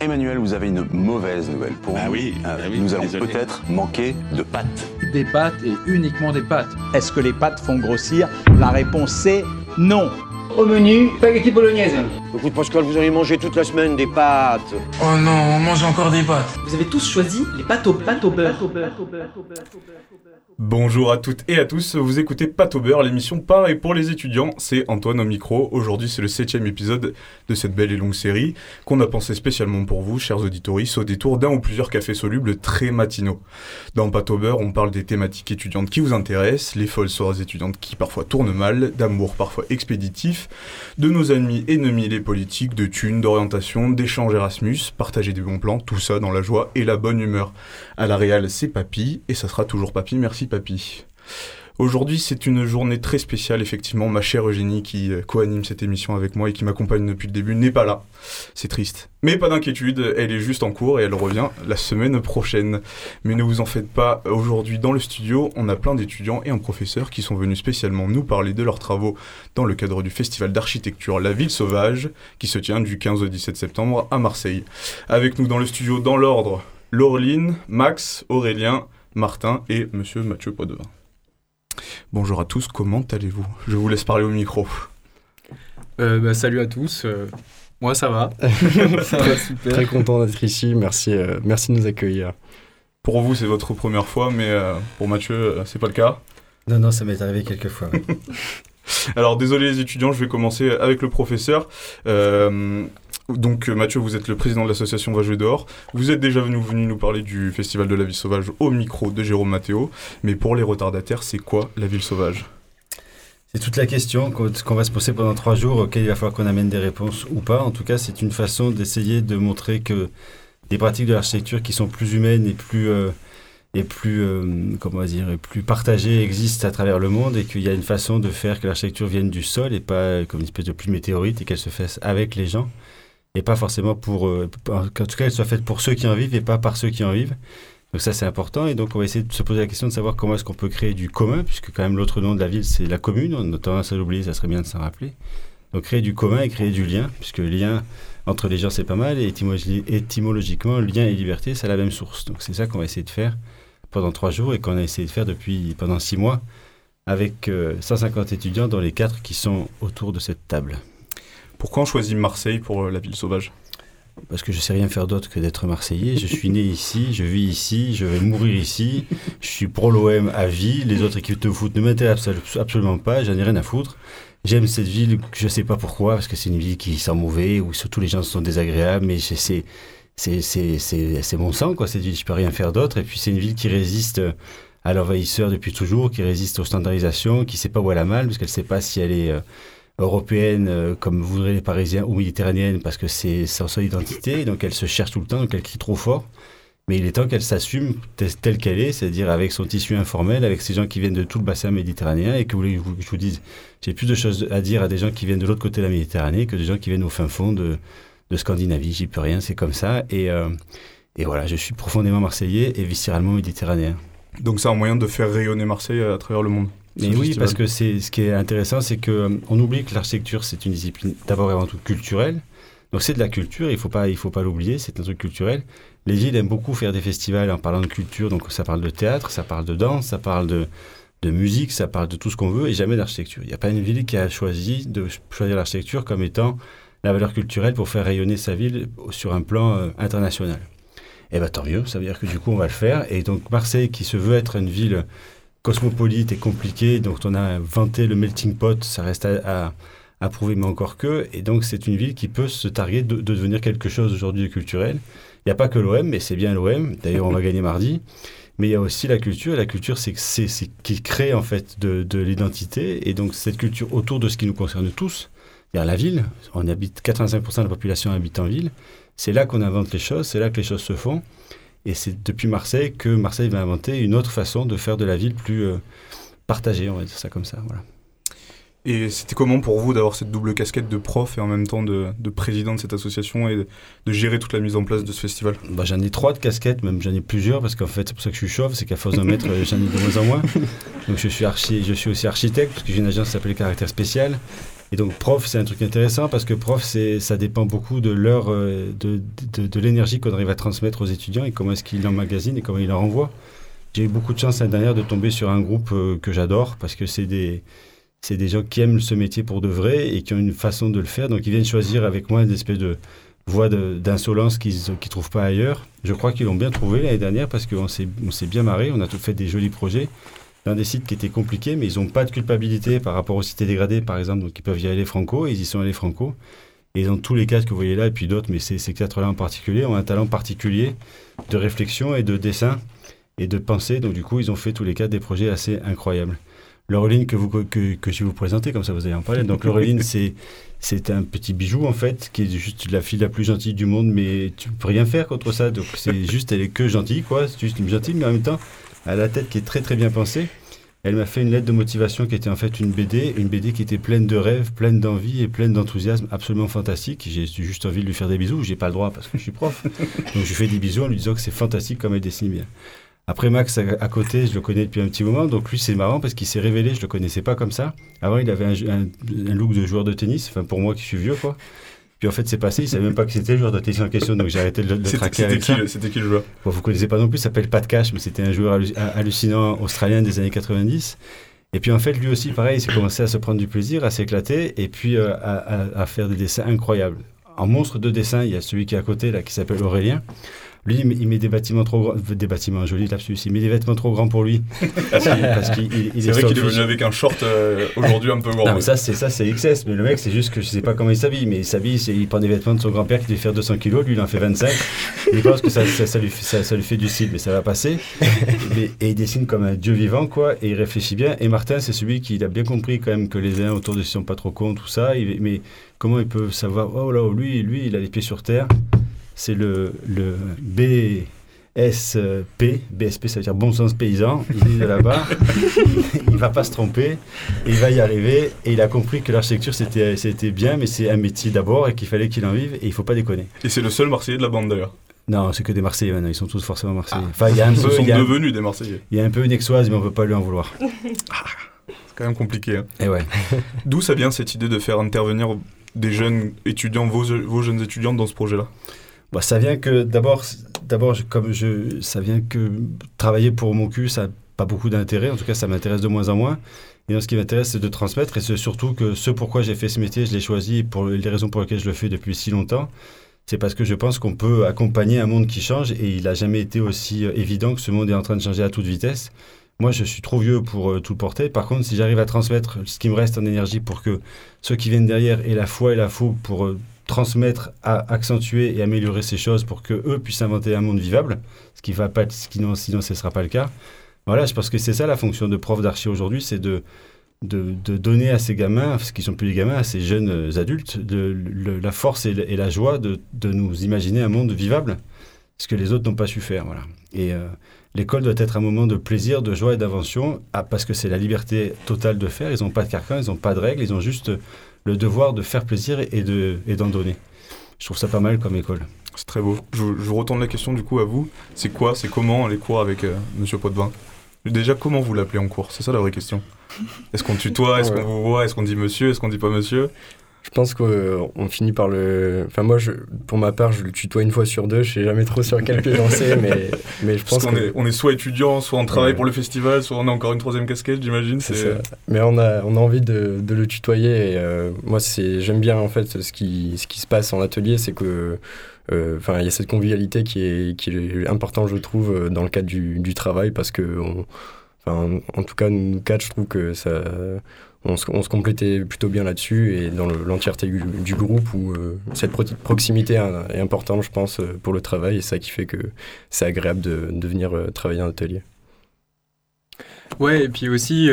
Emmanuel, vous avez une mauvaise nouvelle pour nous. oui, Euh, ah oui, nous allons peut-être manquer de pâtes. Des pâtes et uniquement des pâtes. Est-ce que les pâtes font grossir? La réponse c'est non. Au menu, spaghetti bolognaise. Écoute Pascal, vous allez manger toute la semaine des pâtes. Oh non, on mange encore des pâtes. Vous avez tous choisi les pâtes au, pâtes au beurre. Bonjour à toutes et à tous, vous écoutez Pâte au beurre, l'émission par et pour les étudiants, c'est Antoine au micro. Aujourd'hui c'est le septième épisode de cette belle et longue série qu'on a pensé spécialement pour vous, chers auditoristes, au détour d'un ou plusieurs cafés solubles très matinaux. Dans Pâte au beurre, on parle des thématiques étudiantes qui vous intéressent, les folles soirées étudiantes qui parfois tournent mal, d'amour parfois expéditif, de nos amis ennemis les politiques, de thunes, d'orientation, d'échanges Erasmus, partager des bons plans, tout ça dans la joie et la bonne humeur. À la Réal, c'est Papy, et ça sera toujours Papy, merci Papy. Aujourd'hui, c'est une journée très spéciale, effectivement. Ma chère Eugénie, qui euh, co-anime cette émission avec moi et qui m'accompagne depuis le début, n'est pas là. C'est triste. Mais pas d'inquiétude, elle est juste en cours et elle revient la semaine prochaine. Mais ne vous en faites pas, aujourd'hui dans le studio, on a plein d'étudiants et un professeur qui sont venus spécialement nous parler de leurs travaux dans le cadre du festival d'architecture La Ville Sauvage, qui se tient du 15 au 17 septembre à Marseille. Avec nous dans le studio, dans l'ordre, Laureline, Max, Aurélien, Martin et Monsieur Mathieu Podevin. Bonjour à tous, comment allez-vous? Je vous laisse parler au micro. Euh, bah, salut à tous. euh, moi, ça va. ça va super. Très content d'être ici, merci, euh, merci de nous accueillir. Pour vous, c'est votre première fois, mais euh, pour Mathieu, euh, c'est pas le cas. Non, non, ça m'est arrivé quelques fois. ouais. Alors, désolé les étudiants, je vais commencer avec le professeur. Donc, euh, Mathieu, vous êtes le président de l'association Va jouer dehors. Vous êtes déjà venu, nous parler du Festival de la Ville Sauvage au micro de Jérôme Matteo. Mais pour les retardataires, c'est quoi la Ville Sauvage? C'est toute la question qu'on qu'on va se poser pendant trois jours, auquel il va falloir qu'on amène des réponses ou pas. En tout cas, c'est une façon d'essayer de montrer que des pratiques de l'architecture qui sont plus humaines et plus, euh, et plus, euh, comment dire, et plus partagées existent à travers le monde et qu'il y a une façon de faire que l'architecture vienne du sol et pas comme une espèce de pluie météorite et qu'elle se fasse avec les gens et pas forcément pour, euh, en tout cas, elle soit faite pour ceux qui en vivent et pas par ceux qui en vivent. Donc ça c'est important et donc on va essayer de se poser la question de savoir comment est-ce qu'on peut créer du commun puisque quand même l'autre nom de la ville c'est la commune, on a tendance à l'oublier, ça serait bien de s'en rappeler. Donc créer du commun et créer du lien puisque lien entre les gens c'est pas mal et étymologi- étymologiquement lien et liberté c'est la même source. Donc c'est ça qu'on va essayer de faire pendant trois jours et qu'on a essayé de faire depuis pendant six mois avec euh, 150 étudiants dont les quatre qui sont autour de cette table. Pourquoi on choisit Marseille pour euh, la Ville Sauvage? Parce que je sais rien faire d'autre que d'être Marseillais. Je suis né ici, je vis ici, je vais mourir ici. Je suis pro l'OM à vie. Les autres équipes de foot ne m'intéressent absolu- absolument pas. J'en ai rien à foutre. J'aime cette ville, je sais pas pourquoi, parce que c'est une ville qui sent mauvais, où surtout les gens sont désagréables, mais c'est mon sang quoi. Cette ville, je peux rien faire d'autre. Et puis c'est une ville qui résiste à l'envahisseur depuis toujours, qui résiste aux standardisations, qui sait pas où elle a mal, parce qu'elle sait pas si elle est euh, européenne, euh, comme voudraient les Parisiens, ou méditerranéenne, parce que c'est son identité, donc elle se cherche tout le temps, donc elle crie trop fort. Mais il est temps qu'elle s'assume tel- telle qu'elle est, c'est-à-dire avec son tissu informel, avec ces gens qui viennent de tout le bassin méditerranéen, et que vous je vous dise, j'ai plus de choses à dire à des gens qui viennent de l'autre côté de la Méditerranée que des gens qui viennent au fin fond de, de Scandinavie. J'y peux rien, c'est comme ça. Et, euh, et voilà, je suis profondément marseillais et viscéralement méditerranéen. Donc c'est un moyen de faire rayonner Marseille à travers le monde? Mais ce oui, parce que c'est ce qui est intéressant, c'est que euh, on oublie que l'architecture c'est une discipline d'abord et avant tout culturelle. Donc c'est de la culture, il faut pas il faut pas l'oublier, c'est un truc culturel. Les villes aiment beaucoup faire des festivals en parlant de culture, donc ça parle de théâtre, ça parle de danse, ça parle de de musique, ça parle de tout ce qu'on veut et jamais d'architecture. Il n'y a pas une ville qui a choisi de choisir l'architecture comme étant la valeur culturelle pour faire rayonner sa ville sur un plan euh, international. Eh bien tant mieux, ça veut dire que du coup on va le faire. Et donc Marseille qui se veut être une ville cosmopolite et compliquée, donc on a vanté le melting pot, ça reste à, prouver, mais encore que. Et donc c'est une ville qui peut se targuer de, de devenir quelque chose aujourd'hui de culturel. Il n'y a pas que l'OM, mais c'est bien l'OM. D'ailleurs on va gagner mardi. Mais il y a aussi la culture. Et la culture, c'est c'est c'est qui crée en fait de, de l'identité. Et donc cette culture autour de ce qui nous concerne tous, c'est-à-dire la ville. On habite 85% de la population habite en ville. C'est là qu'on invente les choses. C'est là que les choses se font. Et c'est depuis Marseille que Marseille va inventer une autre façon de faire de la ville plus euh, partagée, on va dire ça comme ça. Voilà. Et c'était comment pour vous d'avoir cette double casquette de prof et en même temps de, de président de cette association et de, de gérer toute la mise en place de ce festival? Bah, J'en ai trois de casquettes, même j'en ai plusieurs, parce qu'en fait, c'est pour ça que je suis chauve, c'est qu'à force d'en mettre, j'en ai de moins en moins. Donc je suis, archi, je suis aussi architecte, parce que j'ai une agence qui s'appelle Caractère Spécial. Et donc prof, c'est un truc intéressant parce que prof, c'est, ça dépend beaucoup de l'heure, euh, de, de, l'énergie qu'on arrive à transmettre aux étudiants et comment est-ce qu'ils l'emmagasinent et comment ils en renvoient. J'ai eu beaucoup de chance l'année dernière de tomber sur un groupe euh, que j'adore parce que c'est des, c'est des gens qui aiment ce métier pour de vrai et qui ont une façon de le faire. Donc ils viennent choisir avec moi une espèce de voie d'insolence qu'ils ne trouvent pas ailleurs. Je crois qu'ils l'ont bien trouvé l'année dernière parce qu'on s'est, on s'est bien marré, on a tout fait des jolis projets dans des sites qui étaient compliqués, mais ils n'ont pas de culpabilité par rapport aux cités dégradées, par exemple, donc ils peuvent y aller franco, et ils y sont allés franco. Et dans tous les quatre que vous voyez là, et puis d'autres, mais ces, ces quatre-là en particulier, ont un talent particulier de réflexion et de dessin et de pensée. Donc du coup, ils ont fait tous les quatre des projets assez incroyables. Laureline que, vous, que, que je vais vous présenter, comme ça vous allez en parler. Donc Laureline, c'est, c'est un petit bijou en fait, qui est juste la fille la plus gentille du monde, mais tu peux rien faire contre ça. Donc c'est juste, elle est que gentille, quoi. C'est juste une gentille, mais en même temps, a la tête qui est très très bien pensée. Elle m'a fait une lettre de motivation qui était en fait une BD, une BD qui était pleine de rêves, pleine d'envie et pleine d'enthousiasme, absolument fantastique. J'ai juste envie de lui faire des bisous, j'ai pas le droit parce que je suis prof. Donc je lui fais des bisous en lui disant que c'est fantastique comme elle dessine bien. Après Max à, à côté, je le connais depuis un petit moment, donc lui c'est marrant parce qu'il s'est révélé, je le connaissais pas comme ça. Avant il avait un- un look de joueur de tennis, enfin pour moi qui suis vieux quoi. Puis en fait c'est passé, il savait même pas que c'était le joueur de tennis en question, donc j'ai arrêté de le, traquer avec qui, ça. c'était qui le joueur Bon, vous connaissez pas non plus, il s'appelle Pat Cash, mais c'était un joueur hallu- hallucinant australien des années 90. Et puis en fait, lui aussi, pareil, il s'est commencé à se prendre du plaisir, à s'éclater, et puis euh, à, à- à faire des dessins incroyables. En monstre de dessin, il y a celui qui est à côté, là, qui s'appelle Aurélien. Lui, il met- des bâtiments trop grands, des bâtiments lapsus, il met des vêtements trop grands pour lui. Parce qu'il il- vrai qu'il est venu avec un short euh, aujourd'hui un peu grand. Non, mais ça, c'est ça, c'est XS. Mais le mec, c'est juste que je sais pas comment il s'habille. Mais il s'habille, il prend des vêtements de son grand-père qui devait faire 200 kilos. Lui, il en fait 25. il pense que ça, ça, ça lui, fait- ça, ça lui fait du style, mais ça va passer. Mais- et il dessine comme un dieu vivant, quoi. Et il réfléchit bien. Et Martin, c'est celui qui a bien compris quand même que les uns autour de lui sont pas trop cons, tout ça. Il- mais comment il peut savoir Oh là, lui, lui, il a les pieds sur terre. C'est le, le BSP. BSP, ça veut dire bon sens paysan. Il est de là-bas. il va pas se tromper. Il va y arriver. Et il a compris que l'architecture, c'était c'était bien, mais c'est un métier d'abord et qu'il fallait qu'il en vive. Et il faut pas déconner. Et c'est le seul Marseillais de la bande d'ailleurs. Non, c'est que des Marseillais maintenant. Ils sont tous forcément Marseillais. Enfin, il y a un Ils peu. sont il y a un- devenus des Marseillais. il y a un peu une exoise, mais on peut pas lui en vouloir. C'est quand même compliqué. hein. Et ouais. D'où ça vient cette idée de faire intervenir des jeunes étudiants, vos, vos jeunes étudiants dans ce projet-là? Bah, ça vient que d'abord, d'abord comme je, ça vient que travailler pour mon cul, ça n'a pas beaucoup d'intérêt. En tout cas, ça m'intéresse de moins en moins. Et donc, ce qui m'intéresse, c'est de transmettre. Et c'est surtout que ce pourquoi j'ai fait ce métier, je l'ai choisi pour les raisons pour lesquelles je le fais depuis si longtemps. C'est parce que je pense qu'on peut accompagner un monde qui change et il n'a jamais été aussi euh, évident que ce monde est en train de changer à toute vitesse. Moi, je suis trop vieux pour euh, tout porter. Par contre, si j'arrive à transmettre ce qui me reste en énergie pour que ceux qui viennent derrière aient la foi et la fougue pour euh, transmettre, à accentuer et améliorer ces choses pour que eux puissent inventer un monde vivable, ce qui va pas, ce qui non, sinon ce ne sera pas le cas. Voilà, je pense que c'est ça la fonction de prof d'archi aujourd'hui, c'est de, de, donner à ces gamins, ce qui sont plus des gamins, à ces jeunes adultes, la force et la joie de, de nous imaginer un monde vivable, ce que les autres n'ont pas su faire. Voilà. Et euh, l'école doit être un moment de plaisir, de joie et d'invention, ah, parce que c'est la liberté totale de faire. Ils n'ont pas de carcan, ils n'ont pas de règles, ils ont juste le devoir de faire plaisir et de et d'en donner. Je trouve ça pas mal comme école. C'est très beau. Je, je vous retourne la question du coup à vous. C'est quoi, c'est comment les cours avec euh, Monsieur Potvin? Déjà, comment vous l'appelez en cours? C'est ça la vraie question. Est-ce qu'on tutoie? Est-ce qu'on vous voit? Est-ce qu'on dit monsieur? Est-ce qu'on dit pas monsieur? Je pense qu'on finit par le. Enfin, moi, je, pour ma part, je le tutoie une fois sur deux. Je sais jamais trop sur quel pied danser, mais, mais je Parce pense qu'on que. est, on est soit étudiant, soit on travaille Ouais. pour le festival, soit on a encore une troisième casquette, j'imagine. C'est C'est ça. Mais on a, on a envie de, de le tutoyer. Et, euh, moi, c'est, j'aime bien en fait ce qui, ce qui se passe en atelier, c'est que, euh, enfin, il y a cette convivialité qui est, qui est importante, je trouve, euh, dans le cadre du, du travail, parce que, on- en tout cas, nous quatre, je trouve que ça, on se, complétait plutôt bien là-dessus et dans le- l'entièreté du, groupe où euh, cette pro- proximité est importante, je pense, euh, pour le travail et ça qui fait que c'est agréable de, venir euh, travailler en atelier. Ouais, et puis aussi,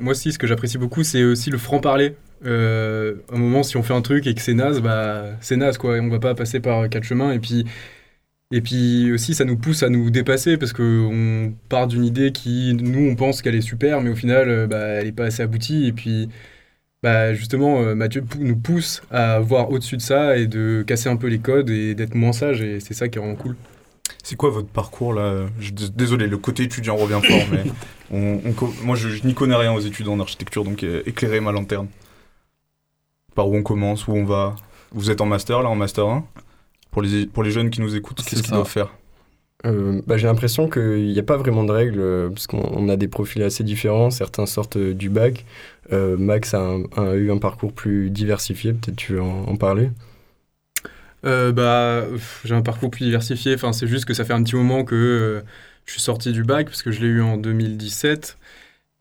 moi aussi, ce que j'apprécie beaucoup, c'est aussi le franc-parler. Un moment, si on fait un truc et que c'est naze, bah, c'est naze, quoi. On va pas passer par quatre chemins. Et puis, et puis aussi, ça nous pousse à nous dépasser parce qu'on part d'une idée qui, nous, on pense qu'elle est super, mais au final, euh, bah, elle est pas assez aboutie. Et puis, bah, justement, euh, Mathieu nous pousse à voir au-dessus de ça et de casser un peu les codes et d'être moins sage. Et c'est ça qui est vraiment cool. C'est quoi votre parcours là? Je- Désolé, le côté étudiant revient fort, mais on, on co- moi je, je n'y connais rien aux études en architecture, donc euh, éclairez ma lanterne. Par où on commence, où on va? Vous êtes en master là, en master 1 pour les, pour les jeunes qui nous écoutent, qu'est-ce qu'ils doivent faire? Euh, bah, J'ai l'impression qu'il n'y a pas vraiment de règles, euh, parce qu'on on a des profils assez différents. Certains sortent euh, du bac. Euh, Max a, un- a eu un parcours plus diversifié, peut-être tu veux en, en parler? Euh, bah, j'ai un parcours plus diversifié. Enfin, c'est juste que ça fait un petit moment que euh, je suis sorti du bac parce que je l'ai eu en 2017.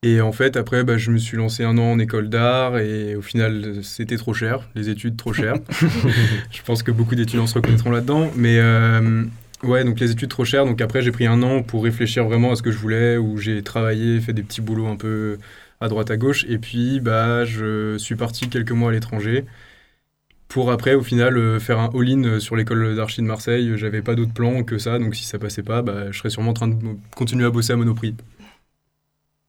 Et en fait, après, bah, je me suis lancé un an en école d'art et au final, c'était trop cher, les études trop chères. je pense que beaucoup d'étudiants se reconnaîtront là-dedans. Mais euh, ouais, donc les études trop chères. Donc après, j'ai pris un an pour réfléchir vraiment à ce que je voulais, où j'ai travaillé, fait des petits boulots un peu à droite à gauche. Et puis, bah, je suis parti quelques mois à l'étranger pour après, au final, euh, faire un all-in sur l'école d'archi de Marseille. J'avais pas d'autre plan que ça, donc si ça passait pas, bah, je serais sûrement en train de continuer à bosser à Monoprix.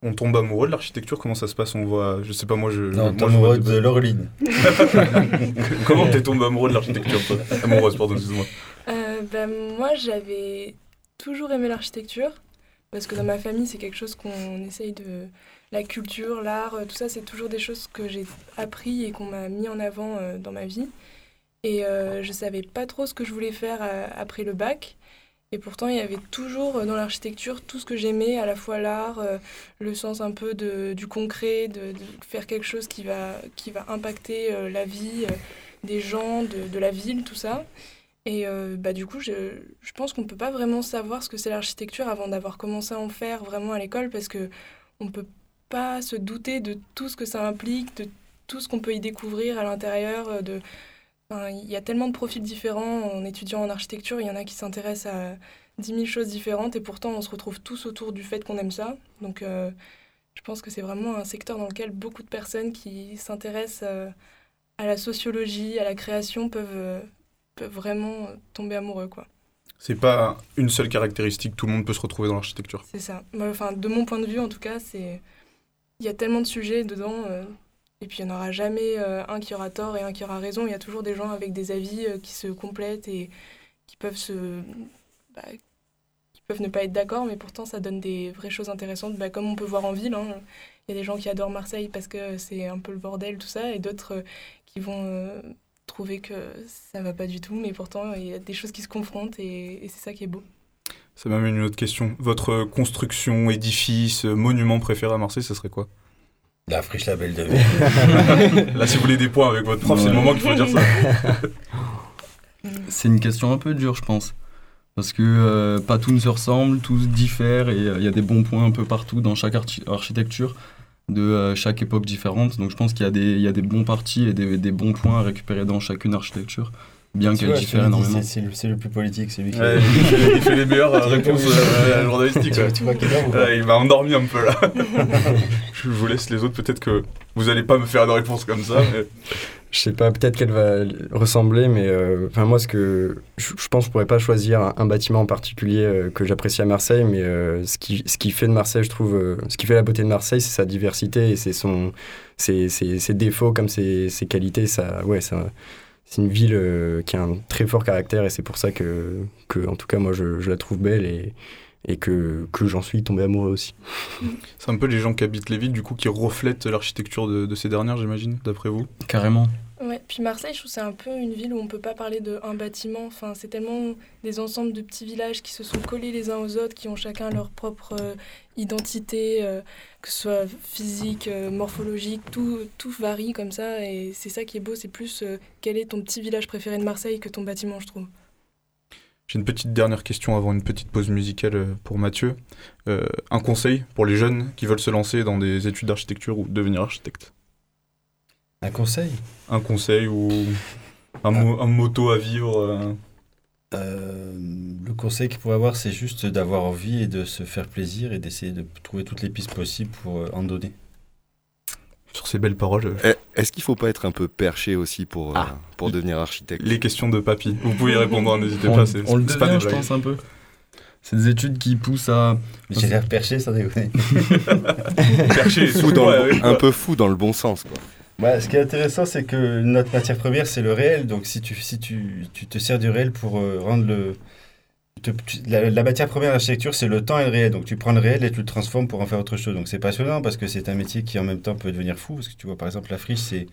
On tombe amoureux de l'architecture Comment ça se passe On voit, je sais pas, moi je. Non, moi, amoureux des- de Laureline. Comment t'es tombé amoureux de l'architecture toi? Amoureuse, pardon, excuse-moi. Euh, ben, moi, j'avais toujours aimé l'architecture, parce que dans ma famille, c'est quelque chose qu'on essaye de... La culture, l'art, euh, tout ça, c'est toujours des choses que j'ai appris et qu'on m'a mis en avant euh, dans ma vie. Et euh, je savais pas trop ce que je voulais faire euh, après le bac. Et pourtant, il y avait toujours euh, dans l'architecture tout ce que j'aimais, à la fois l'art, euh, le sens un peu de, du concret, de, faire quelque chose qui va, qui va impacter euh, la vie des gens, de, la ville, tout ça. Et bah, du coup, je, je pense qu'on ne peut pas vraiment savoir ce que c'est l'architecture avant d'avoir commencé à en faire vraiment à l'école parce que on ne peut pas se douter de tout ce que ça implique, de tout ce qu'on peut y découvrir à l'intérieur. De... Il y a tellement de profils différents en étudiant en architecture. Il y en a qui s'intéressent à 10 000 choses différentes et pourtant on se retrouve tous autour du fait qu'on aime ça. Donc euh, je pense que c'est vraiment un secteur dans lequel beaucoup de personnes qui s'intéressent euh, à la sociologie, à la création peuvent, euh, peuvent vraiment tomber amoureux. quoi. C'est pas une seule caractéristique, tout le monde peut se retrouver dans l'architecture. C'est ça. Enfin, de mon point de vue, en tout cas, c'est il y a tellement de sujets dedans, et puis il n'y en aura jamais euh, un qui aura tort et un qui aura raison. Il y a toujours des gens avec des avis euh, qui se complètent et qui peuvent se, bah, qui peuvent ne pas être d'accord, mais pourtant ça donne des vraies choses intéressantes, bah, comme on peut voir en ville. hein. Il y a des gens qui adorent Marseille parce que c'est un peu le bordel, tout ça, et d'autres euh, qui vont trouver que ça va pas du tout, mais pourtant il y a des choses qui se confrontent et, et c'est ça qui est beau. Ça m'amène une autre question. Votre construction, édifice, monument préféré à Marseille, ça serait quoi? La friche la belle de. Là, si vous voulez des points avec votre prof, c'est le moment qu'il faut dire ça. C'est une question un peu dure, je pense. Parce que euh, pas tout ne se ressemble, tout diffère et euh, il y a des bons points un peu partout dans chaque archi- architecture de euh, chaque époque différente. Donc je pense qu'il y, a des- il y a des bons partis et des, des bons points à récupérer dans chacune architecture, bien qu'elle diffère énormément. c'est- le, plus politique, c'est lui qui. Ouais, il, fait, il fait les meilleures euh, réponses euh, journalistiques. Tu- tu vois Ouais, il m'a endormi un peu là. je vous laisse les autres, peut-être que vous allez pas me faire de réponse comme ça. Mais... Je sais pas, peut-être qu'elle va ressembler, mais euh, enfin moi, ce que je, je pense, que je pourrais pas choisir un, un bâtiment en particulier euh, que j'apprécie à Marseille, mais euh, ce qui ce qui fait de Marseille, je trouve, euh, ce qui fait la beauté de Marseille, c'est sa diversité et c'est son ses, ses- ses défauts comme ses, ses qualités. Ça, ouais, ça, c'est une ville euh, qui a un très fort caractère et c'est pour ça que que en tout cas moi je, je la trouve belle et et que, que j'en suis tombé amoureux aussi. C'est un peu les gens qui habitent les villes, du coup, qui reflètent l'architecture de, de ces dernières, j'imagine, d'après vous? Carrément. Ouais, puis Marseille, je trouve c'est un peu une ville où on peut pas parler d'un bâtiment. Enfin, c'est tellement des ensembles de petits villages qui se sont collés les uns aux autres, qui ont chacun leur propre euh, identité, euh, que ce soit physique, euh, morphologique, tout, tout varie comme ça. Et c'est ça qui est beau, c'est plus quel est ton petit village préféré de Marseille que ton bâtiment, je trouve. J'ai une petite dernière question avant une petite pause musicale pour Mathieu. Un conseil pour les jeunes qui veulent se lancer dans des études d'architecture ou devenir architecte? Un conseil? Un conseil ou un, mo- un motto à vivre euh, Euh, le conseil qu'il pourrait avoir, c'est juste d'avoir envie et de se faire plaisir et d'essayer de trouver toutes les pistes possibles pour euh, en donner. Sur ces belles paroles. euh, Eh, Est-ce qu'il faut pas être un peu perché aussi pour, euh, Ah. pour devenir architecte? Les questions de papy. Vous pouvez y répondre, hein, n'hésitez pas. c'est- on le pas devient, des je blagues. pense, un peu. C'est des études qui poussent à... Mais j'ai l'air perché, sans déconner. Perché, Fou dans le- ouais, ouais. un peu fou dans le bon sens. Quoi. Ouais, ce qui est intéressant, c'est que notre matière première, c'est le réel. Donc, si tu, si tu, tu te sers du réel pour euh, rendre le. la, matière première d'architecture, c'est le temps et le réel. Donc, tu prends le réel et tu le transformes pour en faire autre chose. Donc, c'est passionnant parce que c'est un métier qui, en même temps, peut devenir fou. Parce que tu vois, par exemple, la friche, c'est.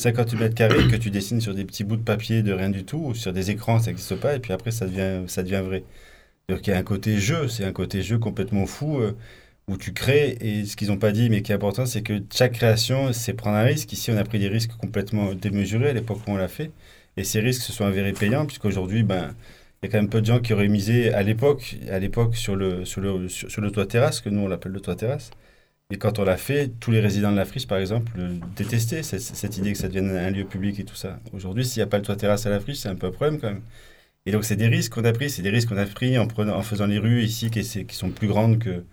50 mètres carrés que tu dessines sur des petits bouts de papier de rien du tout, ou sur des écrans, ça n'existe pas, et puis après, ça devient, ça devient vrai. Donc il y a un côté jeu, c'est un côté jeu complètement fou, euh, où tu crées, et ce qu'ils n'ont pas dit, mais qui est important, c'est que chaque création, c'est prendre un risque. Ici, on a pris des risques complètement démesurés à l'époque où on l'a fait, et ces risques se sont avérés payants, puisqu'aujourd'hui, ben, il y a quand même peu de gens qui auraient misé à l'époque, à l'époque sur le, sur, le, sur, le toit terrasse, que nous on l'appelle le toit terrasse. Et quand on l'a fait, tous les résidents de la friche, par exemple, détestaient cette, idée que ça devienne un lieu public et tout ça. Aujourd'hui, s'il n'y a pas le toit terrasse à la friche, c'est un peu un problème quand même. Et donc, c'est des risques qu'on a pris. C'est des risques qu'on a pris en, prenant, en faisant les rues ici qui sont plus grandes que,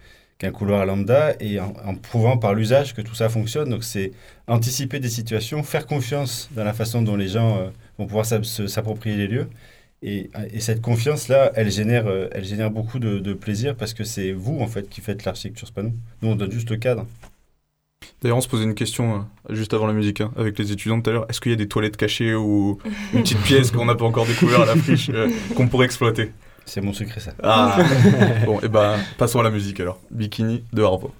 qu'un couloir lambda et en, en prouvant par l'usage que tout ça fonctionne. Donc, c'est anticiper des situations, faire confiance dans la façon dont les gens euh, vont pouvoir s'approprier les lieux. Et, et cette confiance-là, elle génère, euh, elle génère beaucoup de, de plaisir parce que c'est vous, en fait, qui faites l'architecture, c'est pas nous. Nous, on donne juste le cadre. D'ailleurs, on se posait une question euh, juste avant la musique hein, avec les étudiants tout à l'heure. Est-ce qu'il y a des toilettes cachées ou une petite pièce qu'on n'a pas encore découvert à la friche euh, qu'on pourrait exploiter? C'est mon secret, ça. Ah Bon, et ben, passons à la musique alors. Bikini de Harvo.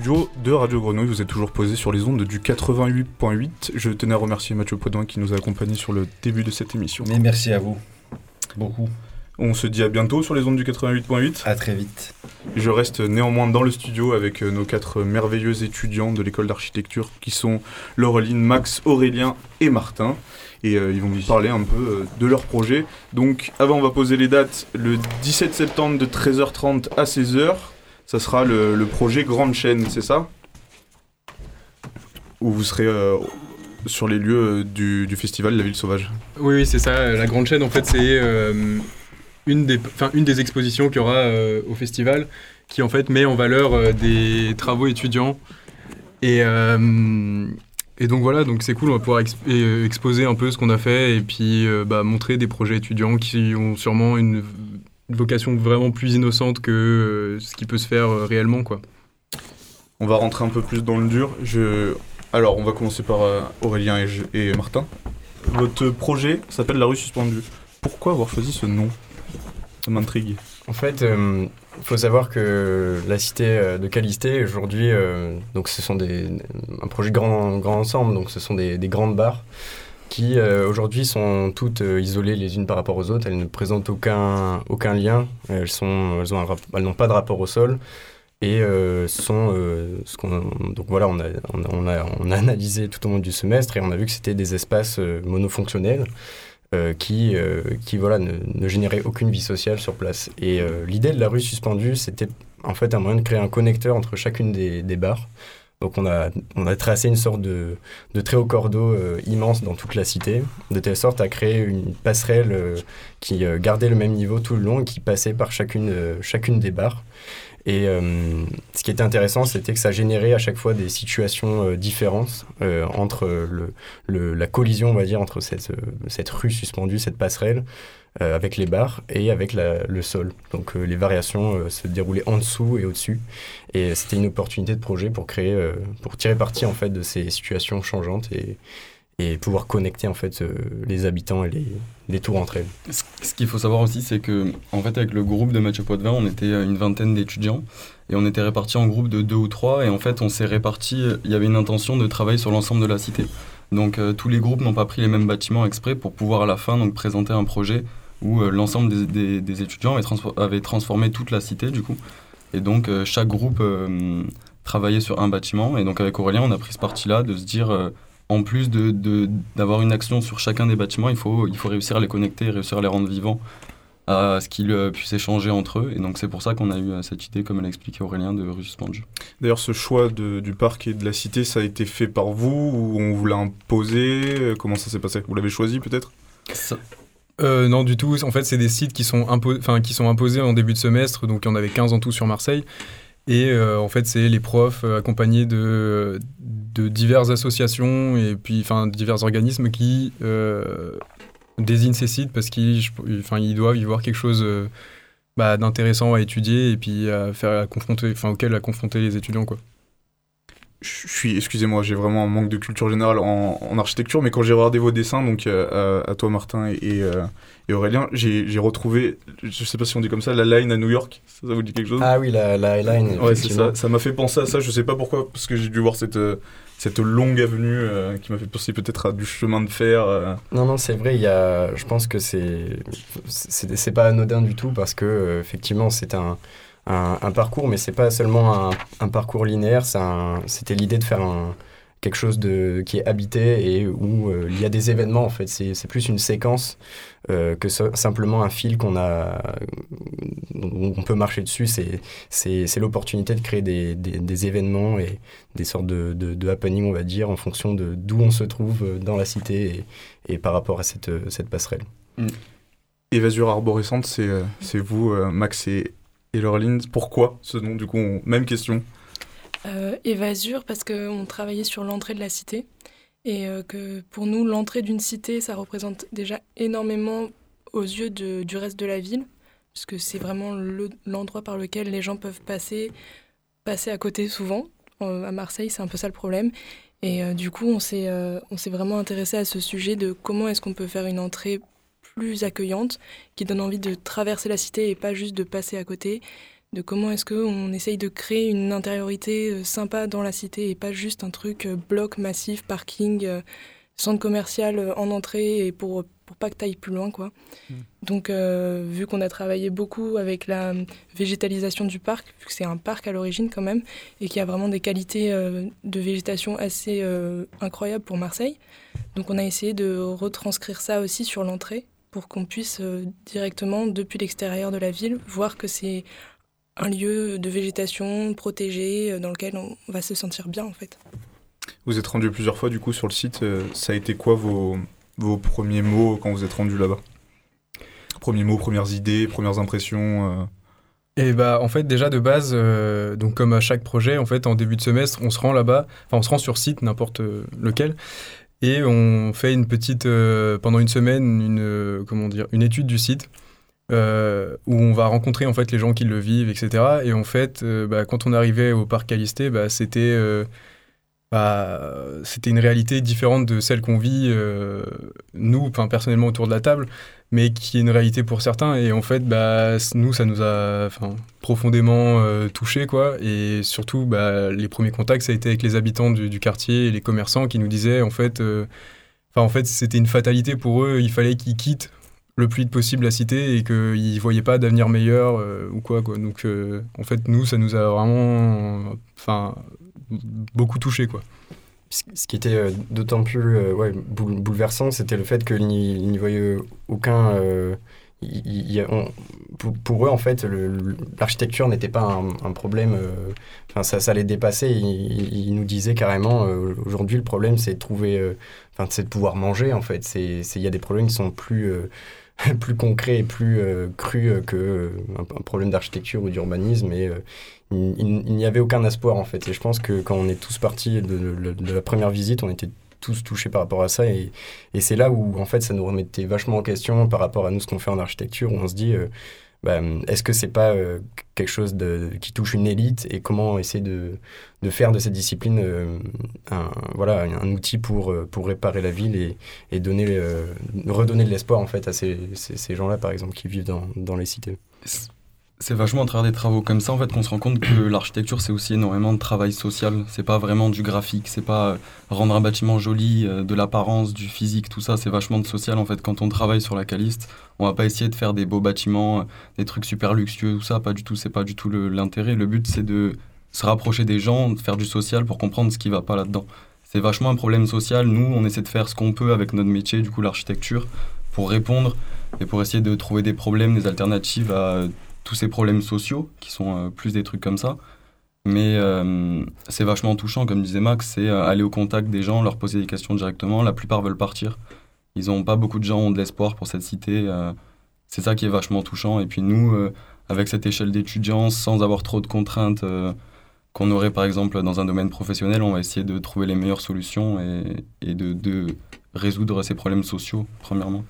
Studios de Radio Grenouille, vous êtes toujours posé sur les ondes du 88.8. Je tenais à remercier Mathieu Podin qui nous a accompagnés sur le début de cette émission. Mais merci à vous. Beaucoup. On se dit à bientôt sur les ondes du 88.8. À très vite. Je reste néanmoins dans le studio avec euh, nos quatre merveilleux étudiants de l'école d'architecture qui sont Laureline, Max, Aurélien et Martin. Et euh, ils vont nous parler un peu euh, de leur projet. Donc avant on va poser les dates. Le 17 septembre de 13h30 à 16h, ça sera le, projet Grande Chaîne, c'est ça? Où vous serez euh, sur les lieux euh, du, du festival La Ville Sauvage? Oui, oui, c'est ça. La Grande Chaîne, en fait, c'est euh, une, des, une des expositions qu'il y aura au festival. qui en fait met en valeur des travaux étudiants. Et, donc voilà, donc c'est cool, on va pouvoir exposer un peu ce qu'on a fait et puis bah, montrer des projets étudiants qui ont sûrement une, une vocation vraiment plus innocente que euh, ce qui peut se faire euh, réellement. quoi. On va rentrer un peu plus dans le dur. Je... Alors, on va commencer par euh, Aurélien et, je- et Martin. Votre projet s'appelle La rue suspendue. Pourquoi avoir choisi ce nom? Ça m'intrigue. En fait, il faut savoir que la cité de Calisté, aujourd'hui, euh, donc ce sont des, un projet grand, grand ensemble, donc ce sont des, des grandes barres qui euh, aujourd'hui sont toutes euh, isolées les unes par rapport aux autres. Elles ne présentent aucun, aucun lien. Elles sont, elles elles n'ont pas de rapport au sol. Et euh, sont donc voilà on a, on, a, on, a, analysé tout au long du semestre et on a vu que c'était des espaces monofonctionnels qui, qui voilà, ne, ne généraient aucune vie sociale sur place. Et l'idée de la rue suspendue, c'était en fait un moyen de créer un connecteur entre chacune des, des barres. Donc on a, on a tracé une sorte de, de très haut cordeau euh, immense dans toute la cité, de telle sorte à créer une passerelle euh, qui euh, gardait le même niveau tout le long et qui passait par chacune, chacune des barres. Et ce qui était intéressant, c'était que ça générait à chaque fois des situations différentes entre le, le- la collision, on va dire, entre cette, cette rue suspendue, cette passerelle, euh, avec les barres et avec le sol. Donc euh, les variations euh, se déroulaient en dessous et au-dessus. Et c'était une opportunité de projet pour créer, pour tirer parti en fait de ces situations changeantes et, et pouvoir connecter en fait les habitants et les, les tours entre elles. Ce qu'il faut savoir aussi, c'est que, en fait, avec le groupe de Mathieu Poitvin, on était une vingtaine d'étudiants et on était répartis en groupes de deux ou trois. Et en fait, on s'est répartis. Il y avait une intention de travailler sur l'ensemble de la cité. Donc, tous les groupes n'ont pas pris les mêmes bâtiments exprès pour pouvoir à la fin donc présenter un projet où euh, l'ensemble des, des- des étudiants transfor- avait transformé toute la cité du coup. Et donc, euh, chaque groupe euh, travaillait sur un bâtiment. Et donc, avec Aurélien, on a pris ce parti-là de se dire. en plus de- de- d'avoir une action sur chacun des bâtiments, il faut, il faut réussir à les connecter, réussir à les rendre vivants, à ce qu'ils euh, puissent échanger entre eux. Et donc c'est pour ça qu'on a eu cette idée, comme l'a expliqué Aurélien, de rue. D'ailleurs, ce choix de- du parc et de la cité, ça a été fait par vous ou on vous l'a imposé? Comment ça s'est passé? Vous l'avez choisi peut-être? Euh, non, du tout. En fait, c'est des sites qui sont, imposés en début de semestre. Donc, il y en avait 15 en tout sur Marseille. Et euh, en fait, c'est les profs euh, accompagnés de, diverses associations et puis enfin, divers organismes qui désignent ces sites parce qu'ils doivent y voir quelque chose bah, d'intéressant à étudier et puis à faire confronter, auquel à confronter les étudiants. Quoi. Je suis, excusez-moi, j'ai vraiment un manque de culture générale en, en architecture, mais quand j'ai regardé vos dessins, donc euh, à, à toi Martin et, et, euh, et Aurélien, j'ai retrouvé, je sais pas si on dit comme ça, la line à New York. Ça, ça vous dit quelque chose? Ah oui, la, la Highline. Ouais, c'est ça. Ça m'a fait penser à ça. Je sais pas pourquoi, parce que j'ai dû voir cette, euh, cette longue avenue euh, qui m'a fait penser peut-être à du chemin de fer. Non, non, c'est vrai, y a, je pense que c'est, pas anodin du tout parce que, effectivement, c'est un, un, parcours, mais c'est pas seulement un, parcours linéaire, c'était l'idée de faire quelque chose de, qui est habité et où euh, il y a des événements, en fait. C'est, plus une séquence euh, que simplement un fil qu'on a, on peut marcher dessus. C'est, l'opportunité de créer des, des, événements et des sortes de, de, on va dire, en fonction de d'où on se trouve euh, dans la cité et, par rapport à cette, cette passerelle. Évasure arborescente, c'est vous, Max et, et Laureline. Pourquoi ce nom Du coup, même question. Euh, Évasure, parce qu'on travaillait sur l'entrée de la cité. Et euh, que pour nous, l'entrée d'une cité, ça représente déjà énormément aux yeux de- du reste de la ville. Parce que c'est vraiment le- l'endroit par lequel les gens peuvent passer, passer à côté souvent. Euh, à Marseille, c'est un peu ça le problème. Et euh, du coup, on s'est vraiment intéressé à ce sujet de comment est-ce qu'on peut faire une entrée plus accueillante, qui donne envie de traverser la cité et pas juste de passer à côté de comment est-ce qu'on essaye de créer une intériorité euh, sympa dans la cité et pas juste un truc euh, bloc massif, parking, euh, centre commercial en entrée et pour, pour pas que tu ailles plus loin. quoi. Donc euh, vu qu'on a travaillé beaucoup avec la végétalisation du parc, vu que c'est un parc à l'origine quand même, et qu'il y a vraiment des qualités euh, de végétation assez euh, incroyables pour Marseille, donc on a essayé de retranscrire ça aussi sur l'entrée pour qu'on puisse euh, directement, depuis l'extérieur de la ville, voir que c'est un lieu de végétation protégé euh, dans lequel on va se sentir bien en fait. Vous êtes rendu plusieurs fois du coup sur le site. euh, ça a été quoi vos, vos premiers mots quand vous êtes rendu là-bas? Premiers mots, premières idées, premières impressions euh, Et bah en fait déjà de base, euh, donc comme à chaque projet, en fait en début de semestre, on se rend là-bas, enfin on se rend sur site n'importe euh, lequel, et on fait une petite euh, pendant une semaine une euh, étude du site euh, où on va rencontrer en fait les gens qui le vivent, etc. Et en fait, bah, quand on arrivait au parc Calisté, bah, c'était bah, c'était une réalité différente de celle qu'on vit euh, nous, personnellement autour de la table, mais qui est une réalité pour certains. Et en fait, bah, nous, ça nous a profondément euh, touchés, quoi. Et surtout, bah, les premiers contacts, ça a été avec les habitants du, quartier et les commerçants qui nous disaient, en fait, euh, en fait, c'était une fatalité pour eux. Il fallait qu'ils quittent le plus vite possible la cité et qu'ils voyaient pas d'avenir meilleur euh, ou quoi. Donc, en fait, nous, ça nous a vraiment, beaucoup touchés, quoi. Ce qui était euh, d'autant plus euh, bouleversant, c'était le fait qu'ils n'y voyaient aucun. euh, il- il pour, eux, en fait, l'architecture n'était pas un, problème. ça, ça les dépassait. Ils, ils nous disaient carrément aujourd'hui, le problème, c'est de trouver. c'est de pouvoir manger, en fait. Il y a des problèmes qui sont plus. plus concrets et plus euh, crus euh, que euh, un, problème d'architecture ou d'urbanisme et il, n'y avait aucun espoir en fait. Et je pense que quand on est tous partis de, la première visite on était tous touchés par rapport à ça et, et c'est là où en fait ça nous remettait vachement en question par rapport à nous ce qu'on fait en architecture où on se dit bah, est-ce que c'est pas euh, quelque chose de, qui touche une élite et comment essayer de, faire de cette discipline euh, un, voilà, un, outil pour, euh, réparer la ville et, donner, redonner de l'espoir en fait à ces, ces, ces gens-là par exemple qui vivent dans, dans les cités? C'est vachement à travers des travaux comme ça en fait qu'on se rend compte que l'architecture c'est aussi énormément de travail social. C'est pas vraiment du graphique, c'est pas euh, rendre un bâtiment joli, euh, de l'apparence, du physique, tout ça. C'est vachement de social en fait. Quand on travaille sur la Caliste, on va pas essayer de faire des beaux bâtiments, euh, des trucs super luxueux, tout ça. Pas du tout. C'est pas du tout l'intérêt. Le but c'est de se rapprocher des gens, de faire du social pour comprendre ce qui va pas là-dedans. C'est vachement un problème social. Nous, on essaie de faire ce qu'on peut avec notre métier, du coup l'architecture, pour répondre et pour essayer de trouver des problèmes, des alternatives à tous ces problèmes sociaux, qui sont euh, plus des trucs comme ça. Mais euh, c'est vachement touchant, comme disait Max, c'est euh, aller au contact des gens, leur poser des questions directement. La plupart veulent partir. Ils ont pas beaucoup de gens ont de l'espoir pour cette cité. c'est ça qui est vachement touchant. Et puis nous, avec cette échelle d'étudiants, sans avoir trop de contraintes qu'on aurait par exemple dans un domaine professionnel, on va essayer de trouver les meilleures solutions et, de résoudre ces problèmes sociaux, premièrement.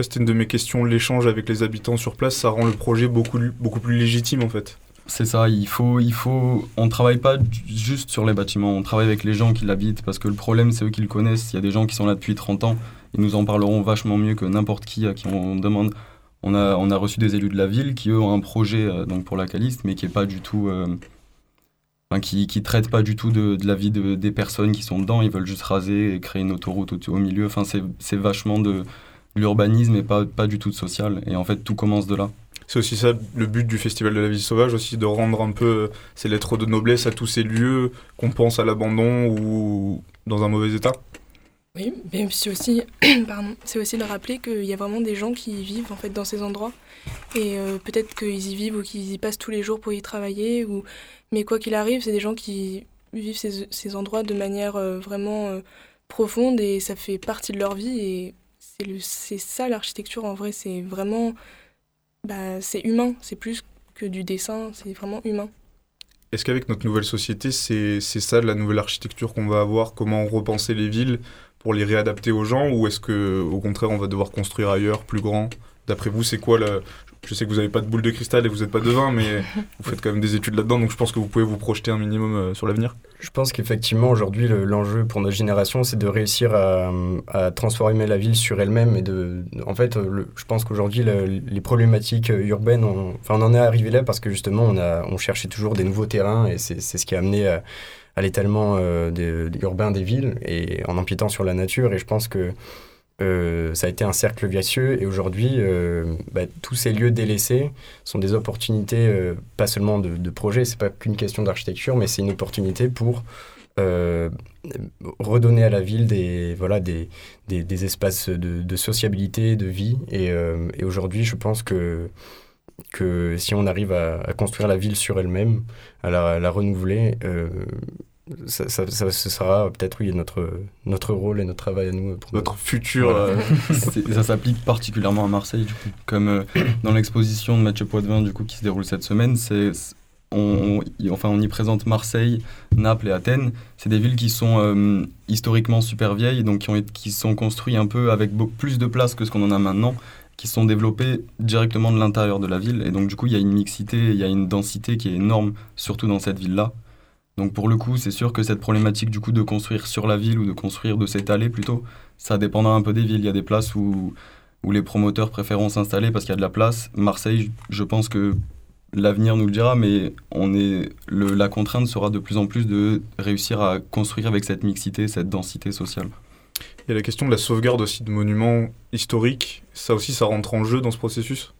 C'était une de mes questions. L'échange avec les habitants sur place, ça rend le projet beaucoup, beaucoup plus légitime en fait. C'est ça, il faut, il faut, on travaille pas ju- juste sur les bâtiments, on travaille avec les gens qui l'habitent parce que le problème c'est eux qui le connaissent. Il y a des gens qui sont là depuis 30 ans, ils nous en parleront vachement mieux que n'importe qui à qui on demande. On a, on a reçu des élus de la ville qui eux ont un projet euh, donc pour la Caliste, mais qui est pas du tout, euh, enfin, qui, qui traite pas du tout de, de la vie de- des personnes qui sont dedans. Ils veulent juste raser et créer une autoroute au, milieu. Enfin, c'est vachement de l'urbanisme et pas, pas du tout de social. Et en fait, tout commence de là. C'est aussi ça le but du Festival de la vie sauvage, aussi de rendre un peu ces lettres de noblesse à tous ces lieux qu'on pense à l'abandon ou dans un mauvais état. Oui, mais c'est aussi, pardon, c'est aussi de rappeler qu'il y a vraiment des gens qui vivent en fait dans ces endroits et euh, peut-être qu'ils y vivent ou qu'ils y passent tous les jours pour y travailler ou mais quoi qu'il arrive, c'est des gens qui vivent ces, ces endroits de manière euh, vraiment euh, profonde et ça fait partie de leur vie et c'est ça l'architecture en vrai, c'est vraiment bah, c'est humain, c'est plus que du dessin, c'est vraiment humain. Est-ce qu'avec notre nouvelle société, c'est c'est ça la nouvelle architecture qu'on va avoir? Comment repenser les villes pour les réadapter aux gens? Ou est-ce que au contraire, on va devoir construire ailleurs, plus grand? D'après vous, c'est quoi la... Je sais que vous n'avez pas de boule de cristal et vous n'êtes pas devin, mais vous faites quand même des études là-dedans, donc je pense que vous pouvez vous projeter un minimum euh, sur l'avenir. Je pense qu'effectivement, aujourd'hui, le- l'enjeu pour notre génération, c'est de réussir à, transformer la ville sur elle-même. Et de, en fait, je pense qu'aujourd'hui, le- les problématiques urbaines, on, enfin, on en est arrivé là parce que justement, on, a, on cherchait toujours des nouveaux terrains et c'est ce qui a amené à, à l'étalement euh, urbain des villes et en empiétant sur la nature. Et je pense que euh, ça a été un cercle vicieux et aujourd'hui, euh, bah, tous ces lieux délaissés sont des opportunités, euh, pas seulement de, de projets, c'est pas qu'une question d'architecture, mais c'est une opportunité pour redonner à la ville des, voilà, des, des, espaces de, sociabilité, de vie. Et, aujourd'hui, je pense que, que si on arrive à, construire la ville sur elle-même, à la, renouveler, ça, ça- ça- ce sera peut-être oui notre notre rôle et notre travail à nous pour Notre futur. Euh, ça s'applique particulièrement à Marseille, du coup. Comme euh, dans l'exposition de Mathieu Poitvin, du coup, qui se déroule cette semaine, c'est, on, enfin, on y présente Marseille, Naples et Athènes. C'est des villes qui sont euh, historiquement super vieilles, donc qui, ont, qui sont construites un peu avec plus de place que ce qu'on en a maintenant, qui sont développées directement de l'intérieur de la ville. Et donc, du coup, il y a une mixité, il y a une densité qui est énorme, surtout dans cette ville-là. Donc pour le coup, c'est sûr que cette problématique du coup de construire sur la ville ou de construire, de s'étaler plutôt, ça dépendra un peu des villes. Il y a des places où, où les promoteurs préféreront s'installer parce qu'il y a de la place. Marseille, je pense que l'avenir nous le dira, mais on est, le- la contrainte sera de plus en plus de réussir à construire avec cette mixité, cette densité sociale. Il y a la question de la sauvegarde aussi de monuments historiques. Ça aussi, ça rentre en jeu dans ce processus?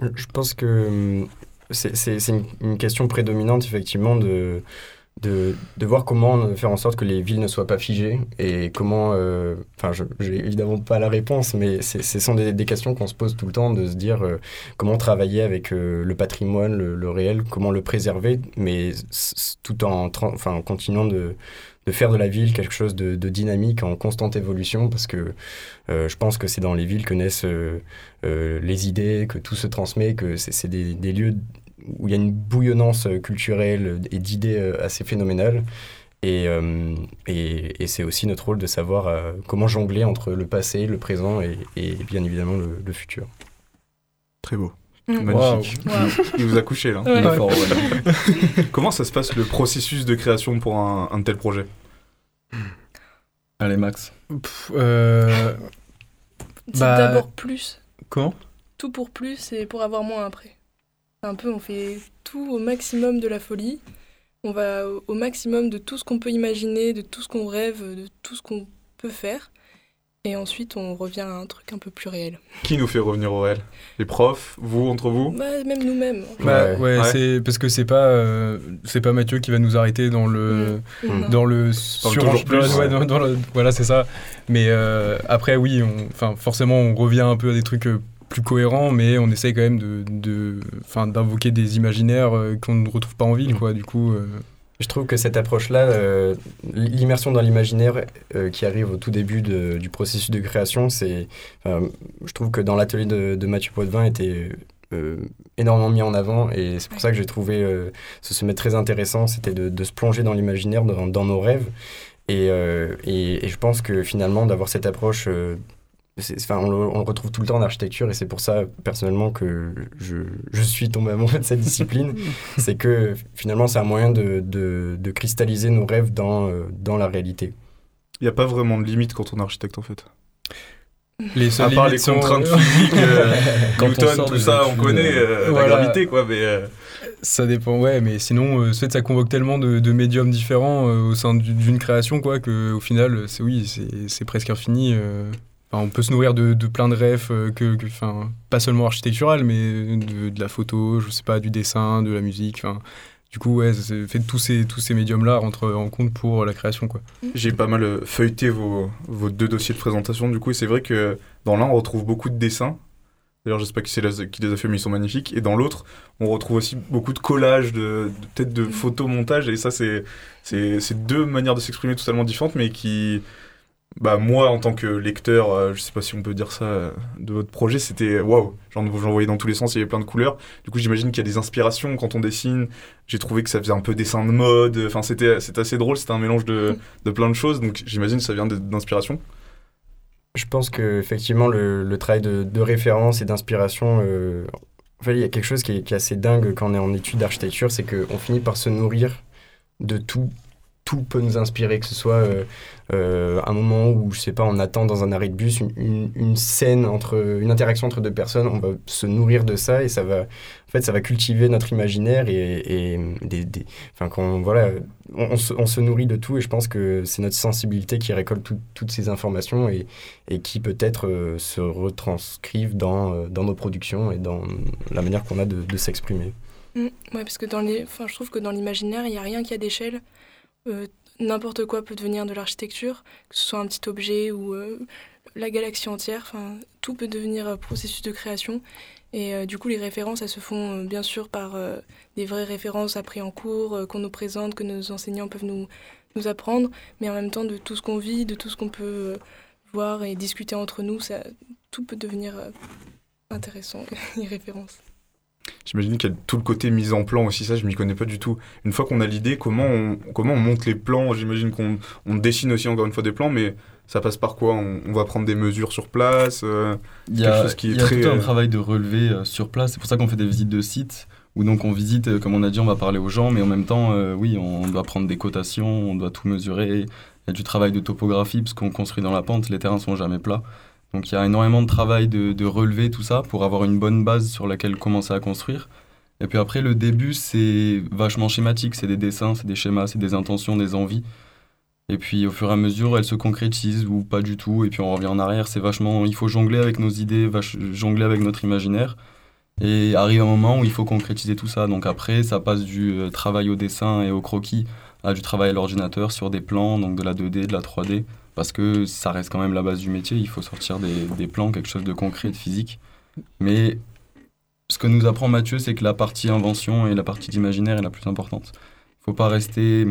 Je pense que hum, c'est une, une question prédominante, effectivement, de, de, de voir comment faire en sorte que les villes ne soient pas figées et comment. euh, Enfin, je j'ai évidemment pas la réponse, mais ce sont des, des questions qu'on se pose tout le temps, de se dire euh, comment travailler avec euh, le patrimoine, le, le réel, comment le préserver, mais tout en, en continuant de de faire de la ville quelque chose de, dynamique en constante évolution parce que euh, je pense que c'est dans les villes que naissent euh, euh, les idées, que tout se transmet, que c'est des, lieux où il y a une bouillonnance culturelle et d'idées assez phénoménales. Et, et, c'est aussi notre rôle de savoir comment jongler entre le passé, le présent et, bien évidemment le futur. Très beau. Magnifique. Wow. Wow. Il vous a couché là. Ouais. Il est fort, ouais. Comment ça se passe le processus de création pour un, un tel projet? Allez, Max. Pff, euh, Bah, d'abord plus. Comment? Tout pour plus et pour avoir moins après. Un peu, on fait tout au maximum de la folie. On va au- au maximum de tout ce qu'on peut imaginer, de tout ce qu'on rêve, de tout ce qu'on peut faire. Et ensuite, on revient à un truc un peu plus réel. Qui nous fait revenir au réel? Les profs Vous, entre vous? Bah, même nous-mêmes. Bah, ouais, Ouais. c'est parce que c'est pas euh, c'est pas Mathieu qui va nous arrêter dans le Mm. dans le sur- toujours plus. ouais, dans- dans le- voilà c'est ça. Mais euh, après oui, on- enfin forcément on revient un peu à des trucs euh, plus cohérents, mais on essaye quand même de de enfin d'invoquer des imaginaires euh, qu'on ne retrouve pas en ville quoi. Du coup. euh, Je trouve que cette approche-là, euh, l'immersion dans l'imaginaire euh, qui arrive au tout début du processus de création, c'est, je trouve que dans l'atelier de, Mathieu Poitvin était euh, énormément mis en avant et c'est pour ça que j'ai trouvé ce sommet très intéressant, c'était de, se plonger dans l'imaginaire, dans, nos rêves. Et, je pense que finalement, d'avoir cette approche Enfin, on, le, on le retrouve tout le temps en architecture et c'est pour ça personnellement que je, je suis tombé amoureux de cette discipline. c'est que finalement c'est un moyen de, de, de cristalliser nos rêves dans, euh, dans la réalité. Il n'y a pas vraiment de limite quand on est architecte en fait. les À part les sont- contraintes physiques, euh, Quand on Newton, sort tout ça, on connaît euh, euh, la voilà. gravité quoi, mais euh, Ça dépend, ouais, mais sinon, euh, c'est- ça convoque tellement de, de médiums différents euh, au sein du- d'une création, quoi, que au final, c'est oui, c'est c'est presque infini. Enfin, on peut se nourrir de, de plein de rêves, euh, que, que- enfin, pas seulement architectural, mais de, de la photo, je sais pas, du dessin, de la musique. Enfin, du coup, ouais, c'est fait tous ces tous ces médiums-là rentrent en compte pour la création, quoi. j'ai pas mal euh, feuilleté vos, vos deux dossiers de présentation du coup, et c'est vrai que dans l'un on retrouve beaucoup de dessins. D'ailleurs, je sais pas qui, c'est la- qui les a fait, mais ils sont magnifiques. Et dans l'autre, on retrouve aussi beaucoup de collages, de, de- peut-être de photomontages. Et ça, c'est c'est c'est deux manières de s'exprimer totalement différentes, mais qui, bah moi, en tant que lecteur, euh, je sais pas si on peut dire ça euh, de votre projet, c'était waouh. J'en j'en voyais dans tous les sens, il y avait plein de couleurs. Du coup, j'imagine qu'il y a des inspirations quand on dessine. J'ai trouvé que ça faisait un peu dessin de mode. Enfin, c'était c'était assez drôle. C'était un mélange de, de plein de choses. Donc, j'imagine que ça vient d'inspiration. Je pense que effectivement le, le travail de, de référence et d'inspiration, euh, en fait, il y a quelque chose qui est, qui est assez dingue quand on est en études d'architecture, c'est qu'on finit par se nourrir de tout. Tout peut nous inspirer, que ce soit euh, euh, un moment où, je sais pas, on attend dans un arrêt de bus une, scène entre une interaction entre deux personnes, on va se nourrir de ça et ça va, en fait, ça va cultiver notre imaginaire et, des, enfin, quand voilà, on, se, nourrit de tout et je pense que c'est notre sensibilité qui récolte tout- toutes ces informations et, qui peut-être euh, se retranscrivent dans, euh, nos productions et dans la manière qu'on a de, s'exprimer. Mm. Ouais, parce que dans les, je trouve que dans l'imaginaire, il n'y a rien qui a d'échelle. Euh, N'importe quoi peut devenir de l'architecture, que ce soit un petit objet ou, euh, la galaxie entière. Tout peut devenir euh, processus de création. Et du coup, les références, elles se font bien sûr par des vraies références apprises en cours, qu'on nous présente, que nos enseignants peuvent nous, nous apprendre, mais en même temps de tout ce qu'on vit, de tout ce qu'on peut voir et discuter entre nous, ça, tout peut devenir intéressant, les références. J'imagine qu'il y a tout le côté mise en plan aussi, ça je m'y connais pas du tout. Une fois qu'on a l'idée, comment on, comment on monte les plans? J'imagine qu'on on dessine aussi encore une fois des plans, mais ça passe par quoi? On, on va prendre des mesures sur place euh, Il y quelque a, chose qui est il y a très, tout un euh, travail de relevé euh, sur place. C'est pour ça qu'on fait des visites de sites où donc on visite, euh, comme on a dit, on va parler aux gens, mais en même temps, oui, on doit prendre des cotations, on doit tout mesurer. Il y a du travail de topographie parce qu'on construit dans la pente, les terrains sont jamais plats. Donc il y a énormément de travail de, relever tout ça pour avoir une bonne base sur laquelle commencer à construire. Et puis après, le début, c'est vachement schématique. C'est des dessins, c'est des schémas, c'est des intentions, des envies. Et puis au fur et à mesure, elles se concrétisent ou pas du tout. Et puis on revient en arrière. C'est vachement. Il faut jongler avec nos idées, jongler avec notre imaginaire. Et arrive un moment où il faut concrétiser tout ça. Donc après, ça passe du euh, travail au dessin et au croquis à du travail à l'ordinateur sur des plans, donc de la 2D, de la 3D. Parce que ça reste quand même la base du métier. Il faut sortir des, des plans, quelque chose de concret, de physique. Mais ce que nous apprend Mathieu, c'est que la partie invention et la partie d'imaginaire est la plus importante. Il faut pas rester,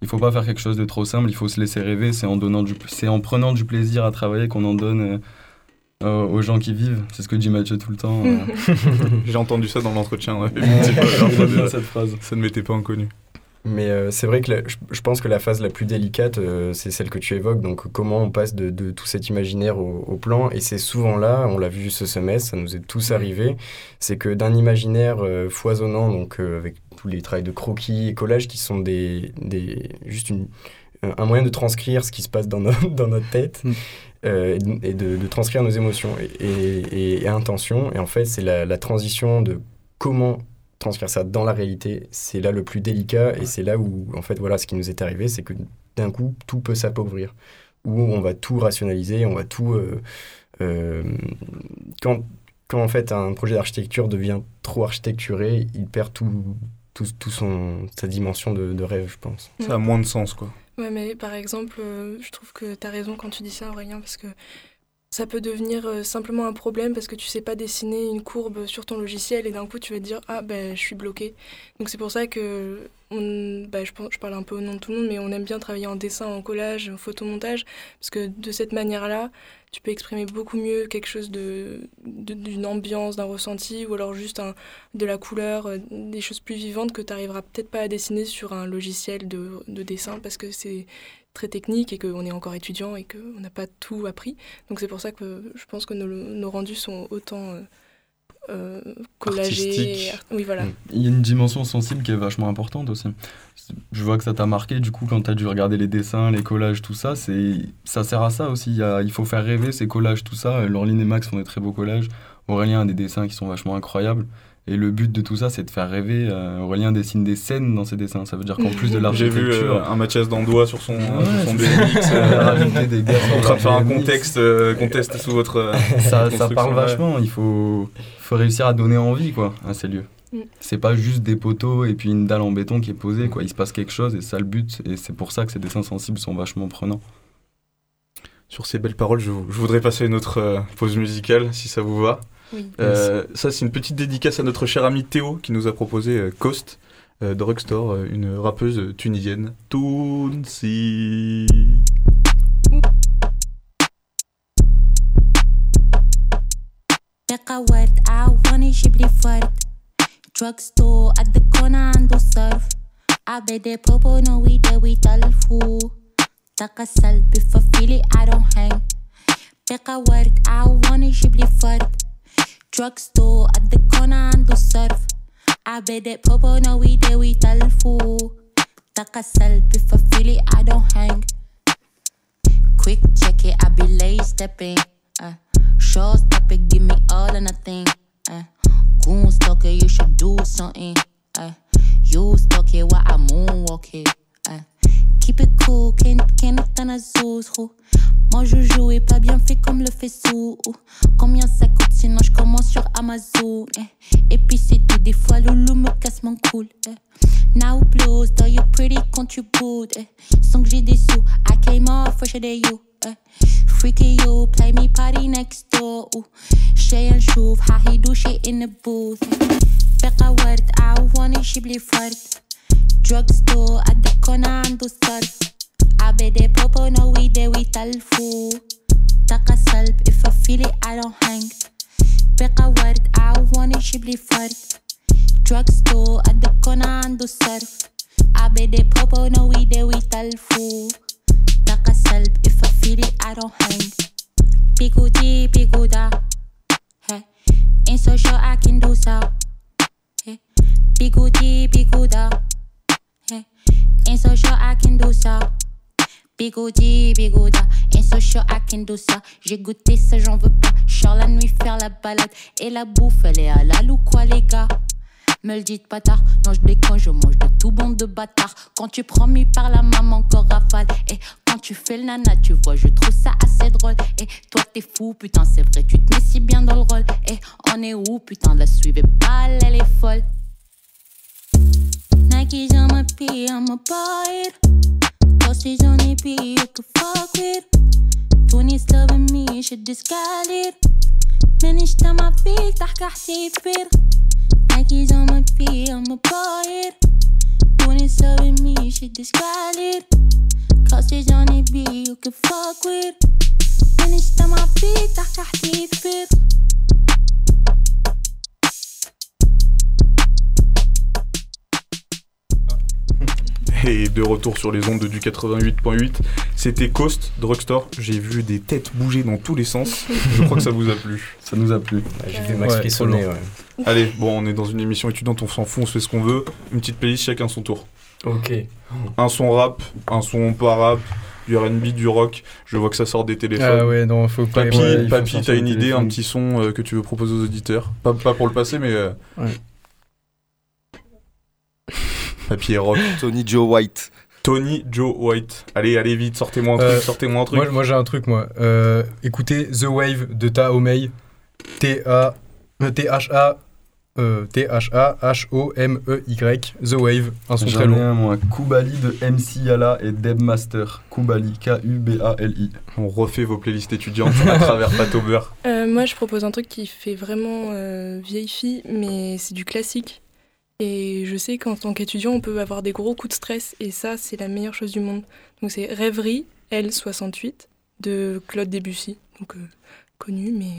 il faut pas faire quelque chose de trop simple. Il faut se laisser rêver. C'est en donnant du, c'est en prenant du plaisir à travailler qu'on en donne euh, euh, aux gens qui vivent. C'est ce que dit Mathieu tout le temps. euh. J'ai entendu ça dans l'entretien. ouais, cette phrase. Ça ne m'était pas inconnu. Mais euh, c'est vrai que la- je, je pense que la phase la plus délicate, euh, c'est celle que tu évoques. Donc, comment on passe de, de tout cet imaginaire au, au plan? Et c'est souvent là, on l'a vu ce semestre, ça nous est tous arrivé, c'est que d'un imaginaire euh, foisonnant, donc avec tous les travails de croquis et collages qui sont des, des, juste une, un moyen de transcrire ce qui se passe dans, notre tête. euh, et de, transcrire nos émotions et, et, et- et intentions. Et en fait, c'est la, la transition de comment transcrire ça dans la réalité, c'est là le plus délicat et c'est là où, en fait, voilà, ce qui nous est arrivé, c'est que d'un coup, tout peut s'appauvrir. Où on va tout rationaliser, on va tout. euh, euh, quand, quand, en fait, un projet d'architecture devient trop architecturé, il perd tout, tout, tout son, sa dimension de, de rêve, je pense. Ça a moins de sens, quoi. Ouais, mais par exemple, euh, je trouve que tu as raison quand tu dis ça, Aurélien, parce que ça peut devenir euh, simplement un problème parce que tu sais pas dessiner une courbe sur ton logiciel et d'un coup tu vas te dire ah ben je suis bloqué. Donc c'est pour ça que bah, je, je parle un peu au nom de tout le monde, mais on aime bien travailler en dessin, en collage, en photomontage parce que de cette manière-là, tu peux exprimer beaucoup mieux quelque chose de- d'une ambiance, d'un ressenti ou alors juste un, de la couleur, euh, des choses plus vivantes que tu n'arriveras peut-être pas à dessiner sur un logiciel de, de dessin parce que c'est très technique et qu'on est encore étudiant et qu'on n'a pas tout appris. Donc c'est pour ça que je pense que nos, nos rendus sont autant euh, euh, art- Oui, voilà. Il y a une dimension sensible qui est vachement importante aussi. Je vois que ça t'a marqué, du coup, quand tu as dû regarder les dessins, les collages, tout ça, c'est ça sert à ça aussi. Il, y a- il faut faire rêver ces collages, tout ça. Laureline et Max font des très beaux collages. Aurélien a des dessins qui sont vachement incroyables. Et le but de tout ça, c'est de faire rêver. Euh, Aurélien dessine des scènes dans ses dessins. Ça veut dire qu'en plus de J'ai l'architecture... vu euh, un Mathias Dandois sur son, Ouais, sur son c'est- BMX, euh, rajouter des gars en train de faire un contexte, euh, conteste sous votre. euh, ça, parle vachement. Il faut, faut réussir à donner envie quoi, à ces lieux. Mm. C'est pas juste des poteaux et puis une dalle en béton qui est posée. Quoi. Il se passe quelque chose et c'est ça le but. Et c'est pour ça que ces dessins sensibles sont vachement prenants. Sur ces belles paroles, je, je voudrais passer une autre euh, pause musicale, si ça vous va. Oui. Euh, ça, c'est une petite dédicace à notre cher ami Théo qui nous a proposé euh, Coast, euh, Drugstore, euh, une rappeuse tunisienne. Tounsi. دقة ورد عواني يجيب لي فرد دراج ستور قد الكونة عنده صرف عبادة بابا ناوي داوي تلفو طاقة سلبي ففيلي I don't hang دقة ورد عواني يجيب لي فرد Drugstore at the corner and do surf. I bet that Popo know we there, we tell fool. Tuck a selfie for Philly, I don't hang. Quick check it, I be late stepping. Uh, show stop it, give me all or nothing. Uh, goon stalker, you should do something. Uh, you stalker while I moonwalk it. Uh, keep it cool, can't can't t'en azul. Moi je joue et pas bien fait comme le fait sous. Combien ça coûte sinon je commence sur Amazon. eh. Et puis c'est tout, des fois Loulou me casse mon cool. eh. Now blues, though you pretty contribute. eh. Sans que j'ai des sous, I came off fresher than you. eh. freaky you, play me party next door. Ooh. شي نشوف how he do shit in the booth. بقى ورد عواني يجيب لي فرد. Drug store at the corner عنده صرف. عبادة we there we تلفو. طاقة سلب if I feel it I don't hang. بقى ورد عواني يجيب لي فرد. Drug store the corner عنده صرف. عبادة we there we تلفو. طاقة سلب if I feel it I don't hang. Bigudi, biguda. Hey, ain't so sure I can do so. Hey, bigudi, biguda. Hey, ain't so I can do so. Ain't so sure I can do ça. J'ai goûté ça, j'en veux pas. Genre la nuit faire la balade et la bouffe, elle est halal ou quoi, les gars? Me le dites pas tard, non je déconne, je mange de tout bon de bâtard. Quand tu prends mis par la maman, encore rafale. Et quand tu fais le nana, tu vois, je trouve ça assez drôle. Et toi t'es fou, putain, c'est vrai, tu te mets si bien dans le rôle. Et on est où, putain, la suivez pas, elle est folle. Nike's on my it. Posties on EP, you can fuck with. Tony's loving me, shit discarded. مانيش تما فيك تحكي حسيفر Nike's on my feet, I'm a buy it. Tony's loving me, shit discarded. Posties on EP, you can fuck with. مانيش تما فيك تحكي حسيفر De retour sur les ondes du 88.8, c'était Coast Drugstore. J'ai vu des têtes bouger dans tous les sens. Je crois que ça vous a plu. Ça nous a plu. J'ai vu Max frissonner, trop ouais. bien. Allez, bon, on est dans une émission étudiante, on s'en fout, on se fait ce qu'on veut. Une petite playlist, chacun son tour. Ok. Un son rap, un son pas rap, du RB, du rock. Je vois que ça sort des téléphones. Ah ouais, non, faut pas- Papy, ouais, Papy, t'as une idée, un petit son euh, que tu veux proposer aux auditeurs? Pas, pas pour le passé, mais. euh, Ouais. Papy et rock. Tony Joe White. Tony Joe White. Allez, allez vite, sortez-moi un truc, Euh, sortez-moi un truc. Moi, moi, j'ai un truc, moi. Euh, écoutez The Wave de Ta Omei. T-A. euh, T-H-A. euh, T-H-A-H-O-M-E-Y. The Wave. Un son très long. moi. Kubali de MC Yala et Deb Master. Kubali, K-U-B-A-L-I. On refait vos playlists étudiantes à travers Pato Beurre. Euh, moi, je propose un truc qui fait vraiment euh, vieille fille, mais c'est du classique. Et je sais qu'en tant qu'étudiant, on peut avoir des gros coups de stress, et ça, c'est la meilleure chose du monde. Donc, c'est Rêverie L68 de Claude Debussy, donc euh, connu, mais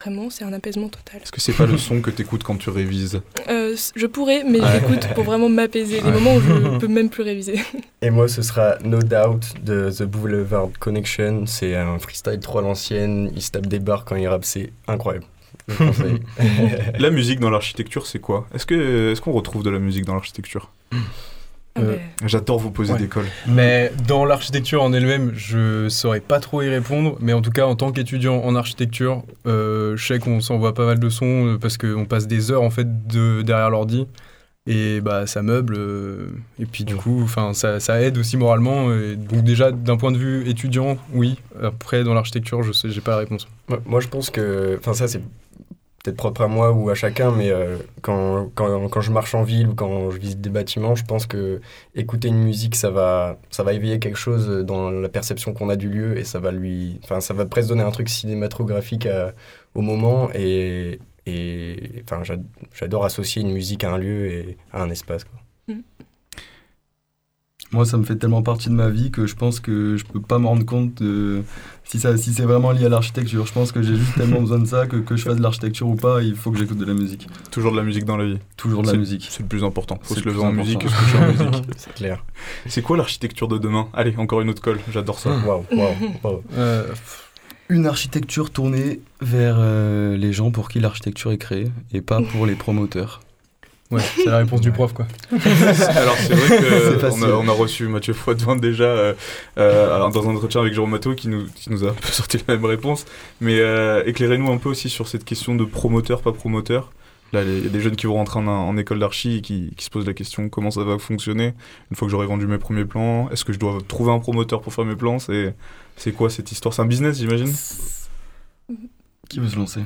vraiment, c'est un apaisement total. Est-ce que c'est pas le son que t'écoutes quand tu révises? Euh, je pourrais, mais Ouais. j'écoute pour vraiment m'apaiser. Les Ouais. moments où je peux même plus réviser. Et moi, ce sera No Doubt de The Boulevard Connection. C'est un freestyle trop à l'ancienne. Il se tape des barres quand il rappe, c'est incroyable. La musique dans l'architecture, c'est quoi? Est-ce que est-ce qu'on retrouve de la musique dans l'architecture? Euh, J'adore vous poser ouais. des cols. Mais dans l'architecture en elle-même, je saurais pas trop y répondre. Mais en tout cas, en tant qu'étudiant en architecture, euh, je sais qu'on s'envoie pas mal de sons euh, parce qu'on passe des heures en fait de, derrière l'ordi. Et bah ça meuble. euh, et puis du coup, enfin ça, ça aide aussi moralement. Et donc déjà d'un point de vue étudiant, oui. Après dans l'architecture, je sais, j'ai pas la réponse. Moi, moi, je pense que. Enfin, ça, c'est peut-être propre à moi ou à chacun, mais euh, quand, quand, quand je marche en ville ou quand je visite des bâtiments, je pense que écouter une musique, ça va, ça va éveiller quelque chose dans la perception qu'on a du lieu et ça va lui. Enfin, ça va presque donner un truc cinématographique à- au moment et. Et enfin, j'ad- j'adore associer une musique à un lieu et à un espace. Quoi. Moi, ça me fait tellement partie de ma vie que je pense que je peux pas me rendre compte de si, ça, si c'est vraiment lié à l'architecture. Je pense que j'ai juste tellement besoin de ça que que je fasse de l'architecture ou pas, il faut que j'écoute de la musique. Toujours de la musique dans la vie. Toujours de la musique. C'est le plus important. Faut C'est se le lever en musique se coucher en musique. C'est clair. C'est quoi l'architecture de demain? Allez, encore une autre colle. J'adore ça. Waouh, waouh, waouh. Euh, Une architecture tournée vers euh, les gens pour qui l'architecture est créée et pas pour les promoteurs. Ouais, c'est la réponse du prof quoi. Alors c'est vrai qu'on a, on a reçu Mathieu Froidevin déjà euh, euh, alors, dans un entretien avec Jérôme Matteau qui nous, qui nous a un peu sorti la même réponse. Mais euh, éclairez-nous un peu aussi sur cette question de promoteur, pas promoteur. Là, il y a des jeunes qui vont rentrer en, en école d'archi et qui, qui se posent la question comment ça va fonctionner? Une fois que j'aurai vendu mes premiers plans. Est-ce que je dois trouver un promoteur pour faire mes plans? C'est c'est quoi cette histoire? C'est un business, j'imagine? Qui veut se lancer?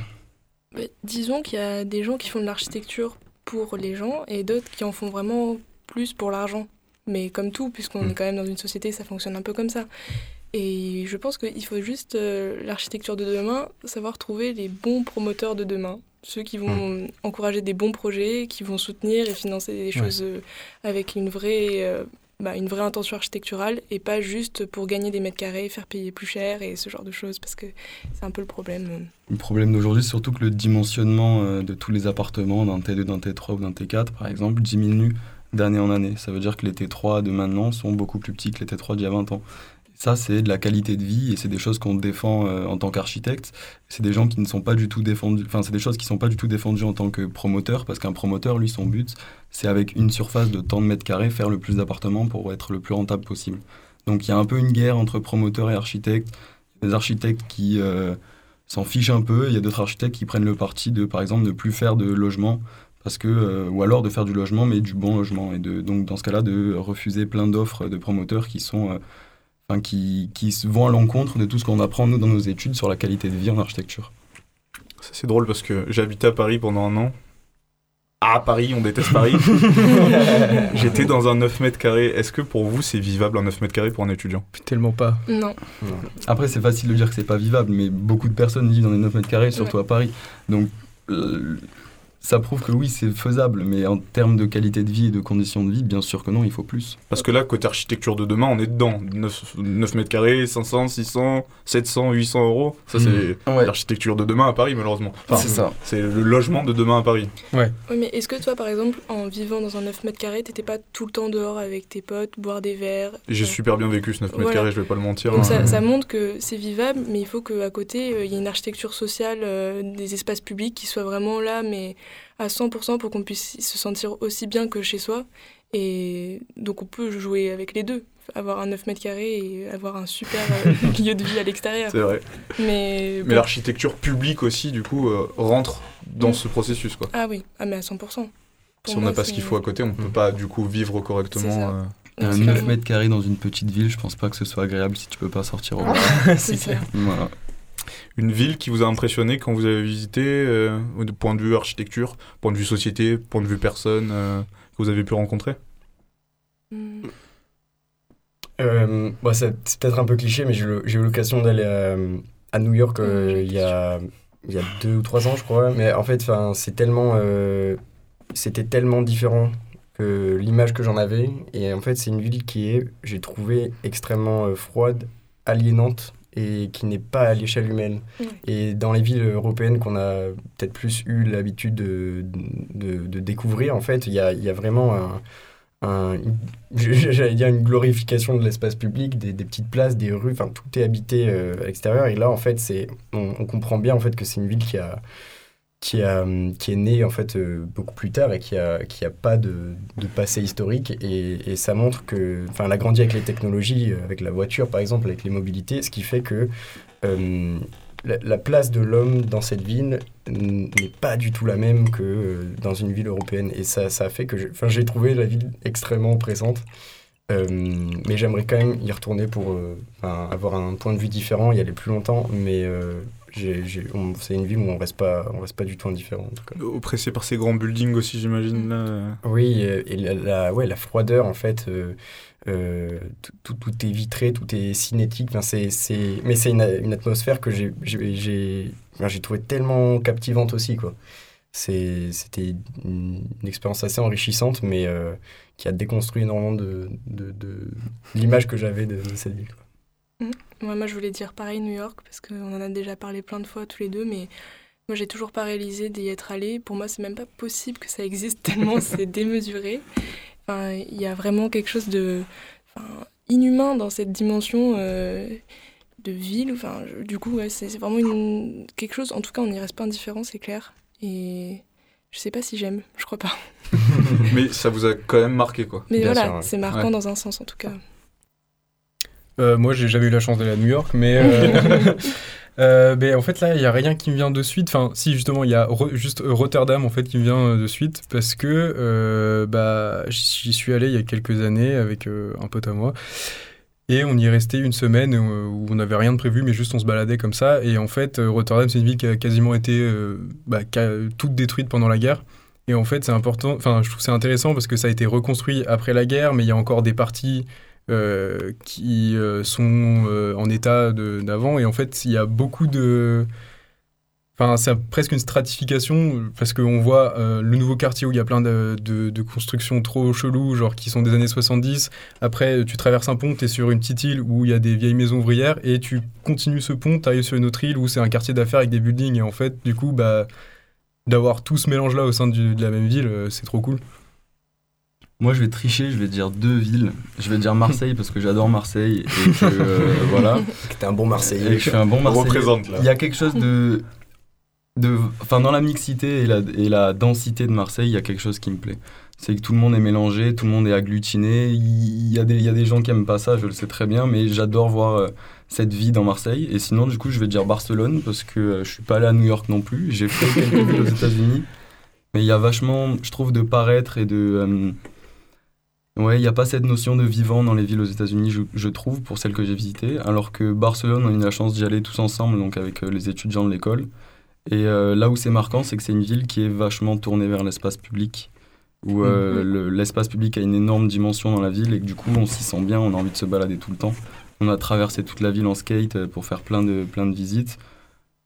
Bah, disons qu'il y a des gens qui font de l'architecture pour les gens et d'autres qui en font vraiment plus pour l'argent. Mais comme tout, puisqu'on Mm. est quand même dans une société, ça fonctionne un peu comme ça. Et je pense qu'il faut juste, euh, l'architecture de demain, savoir trouver les bons promoteurs de demain. Ceux qui vont encourager des bons projets, qui vont soutenir et financer des choses euh, avec une vraie, euh, bah, une vraie intention architecturale et pas juste pour gagner des mètres carrés, faire payer plus cher et ce genre de choses parce que c'est un peu le problème. Le problème d'aujourd'hui, surtout que le dimensionnement euh, de tous les appartements d'un T2, d'un T3 ou d'un T4, par exemple, diminue d'année en année. Ça veut dire que les T3 de maintenant sont beaucoup plus petits que les T3 d'il y a 20 ans. Ça, c'est de la qualité de vie et c'est des choses qu'on défend euh, en tant qu'architecte. C'est des gens qui ne sont pas du tout défendus. Enfin, c'est des choses qui ne sont pas du tout défendues en tant que promoteur parce qu'un promoteur, lui, son but, c'est avec une surface de tant de mètres carrés faire le plus d'appartements pour être le plus rentable possible. Donc, il y a un peu une guerre entre promoteurs et architectes. Des architectes qui euh, s'en fichent un peu. Il y a d'autres architectes qui prennent le parti de, par exemple, ne plus faire de logement parce que euh, ou alors de faire du logement mais du bon logement et donc dans ce cas-là de refuser plein d'offres de promoteurs qui sont enfin, qui, qui se vont à l'encontre de tout ce qu'on apprend nous dans nos études sur la qualité de vie en architecture. C'est drôle parce que habité à Paris pendant un an. Ah, Paris, on déteste Paris. J'étais dans un 9 mètres carrés. Est-ce que pour vous, c'est vivable un 9 mètres carrés pour un étudiant? Tellement pas. Non. Après, c'est facile de dire que c'est pas vivable, mais beaucoup de personnes vivent dans les 9 mètres carrés, surtout à Paris. Donc, euh, ça prouve que oui, c'est faisable, mais en termes de qualité de vie et de conditions de vie, bien sûr que non, il faut plus. Parce que là, côté architecture de demain, on est dedans. 9, 9 mètres carrés, 500, 600, 700, 800 euros. Ça, c'est l'architecture de demain à Paris, malheureusement. C'est ça. C'est le logement de demain à Paris. Ouais. Oui, mais est-ce que toi, par exemple, en vivant dans un 9 mètres carrés, t'étais pas tout le temps dehors avec tes potes, boire des verres J'ai super bien vécu ce 9 mètres Voilà. carrés, je vais pas le mentir. Donc hein. ça, ça montre que c'est vivable, mais il faut qu'à côté, euh, il y ait une architecture sociale euh, des espaces publics qui soit vraiment là, mais à 100% pour qu'on puisse se sentir aussi bien que chez soi. Et donc on peut jouer avec les deux, avoir un 9 mètres carrés et avoir un super euh, milieu de vie à l'extérieur. C'est vrai. Mais, Mais l'architecture publique aussi, du coup, euh, rentre dans Mm. ce processus. Quoi. Ah oui, ah mais à 100%. Pour si on n'a pas ce qu'il faut à côté, on peut pas, du coup, vivre correctement. euh. Un c'est 9 clairement. mètres carrés dans une petite ville, je pense pas que ce soit agréable si tu peux pas sortir au bar. C'est ça. Voilà. Une ville qui vous a impressionné quand vous avez visité, euh, de point de vue architecture, point de vue société, point de vue personne, euh, que vous avez pu rencontrer? Hmm. Euh, bon, c'est peut-être un peu cliché, mais j'ai eu l'occasion d'aller à, à New York euh, Mhm. il y, a, il y a deux ou trois ans, je crois. Mais en fait, c'est tellement, euh, c'était tellement différent que l'image que j'en avais. Et en fait, c'est une ville qui est, j'ai trouvé, extrêmement euh, froide, aliénante et qui n'est pas à l'échelle humaine. Et dans les villes européennes qu'on a peut-être plus eu l'habitude de, de, de découvrir, en fait, il y a, y a vraiment un, un- une- j'allais dire une glorification de l'espace public, des, des petites places, des rues, enfin tout est habité euh, à l'extérieur. Et là, en fait, c'est, on, on comprend bien en fait que c'est une ville qui a, qui est née en fait euh, beaucoup plus tard et qui a, qui a pas de, passé historique. Et, ça montre que, enfin, elle a grandi avec les technologies, euh, avec la voiture par exemple, avec les mobilités, ce qui fait que euh, la, la place de l'homme dans cette ville n'est pas du tout la même que dans une ville européenne. Et ça, ça a fait que j'ai trouvé la ville extrêmement présente. Euh, mais j'aimerais quand même y retourner pour avoir un point de vue différent, y aller plus longtemps. Mais c'est une ville où on reste pas, on reste pas du tout indifférent. En tout cas. Oppressé par ces grands buildings aussi, j'imagine. là. Oui, et la, la- ouais, la froideur, en fait, euh, euh, tout, tout, tout est vitré, tout est cinétique. Enfin, c'est, c'est... Mais c'est une, une atmosphère que j'ai, j'ai, j'ai, enfin, j'ai trouvé tellement captivante aussi. Quoi. C'est, c'était une, une expérience assez enrichissante, mais euh, qui a déconstruit énormément de, de, de l'image que j'avais de, de cette ville. quoi. Ouais, moi, je voulais dire pareil New York, parce qu'on en a déjà parlé plein de fois tous les deux, mais moi, j'ai toujours pas réalisé d'y être allé. Pour moi, c'est même pas possible que ça existe tellement c'est démesuré. Enfin, il y a vraiment quelque chose de enfin, inhumain dans cette dimension euh, de ville. Enfin, je- du coup, ouais, c'est c'est vraiment une, quelque chose. En tout cas, on n'y reste pas indifférent, c'est clair. Et je sais pas si j'aime, je crois pas. Mais ça vous a quand même marqué, quoi. Mais Bien voilà, sûr, ouais. c'est marquant Ouais. dans un sens en tout cas. Euh, moi, j'ai jamais eu la chance d'aller à New York, mais. euh, euh, mais en fait, là, il n'y a rien qui me vient de suite. Enfin, si, justement, il y a juste Rotterdam, en fait, qui me vient de suite, parce que euh, bah, j'y suis allé il y a quelques années avec euh, un pote à moi. Et on y est resté une semaine où on n'avait rien de prévu, mais juste on se baladait comme ça. Et en fait, Rotterdam, c'est une ville qui a quasiment été bah, toute détruite pendant la guerre. Et en fait, c'est important, enfin, je trouve c'est intéressant parce que ça a été reconstruit après la guerre, mais il y a encore des parties euh, qui euh, sont euh, en état d'avant. Et en fait, il y a beaucoup de. Enfin, c'est presque une stratification parce qu'on voit le nouveau quartier où il y a plein de, de- constructions trop cheloues, genre qui sont des années 70. Après, tu traverses un pont, tu es sur une petite île où il y a des vieilles maisons ouvrières et tu continues ce pont, tu arrives sur une autre île où c'est un quartier d'affaires avec des buildings. Et en fait, du coup, bah, d'avoir tout ce mélange-là au sein de la même ville, c'est trop cool. Moi, je vais tricher, je vais dire deux villes. Je vais dire Marseille parce que j'adore Marseille et que euh, voilà. Que t'es un bon Marseillais. Et que je suis un bon Marseillais. Représente, là. Il y a quelque chose de, de, enfin dans la mixité et la, et la densité de Marseille, il y a quelque chose qui me plaît. C'est que tout le monde est mélangé, tout le monde est agglutiné. Il y a des, il y a des gens qui aiment pas ça, je le sais très bien, mais j'adore voir euh, cette vie dans Marseille. Et sinon, du coup, je vais dire Barcelone parce que euh, je suis pas allé à New York non plus. J'ai fait quelques villes aux États-Unis, mais il y a vachement, je trouve, de paraître et de euh, Ouais, il n'y a pas cette notion de vivant dans les villes aux États-Unis, je, je trouve, pour celles que j'ai visitées. Alors que Barcelone, on a eu la chance d'y aller tous ensemble, donc avec euh, les étudiants de l'école. Et euh, là où c'est marquant, c'est que c'est une ville qui est vachement tournée vers l'espace public, où euh, le- l'espace public a une énorme dimension dans la ville et que du coup, on s'y sent bien, on a envie de se balader tout le temps. On a traversé toute la ville en skate pour faire plein de, plein de visites.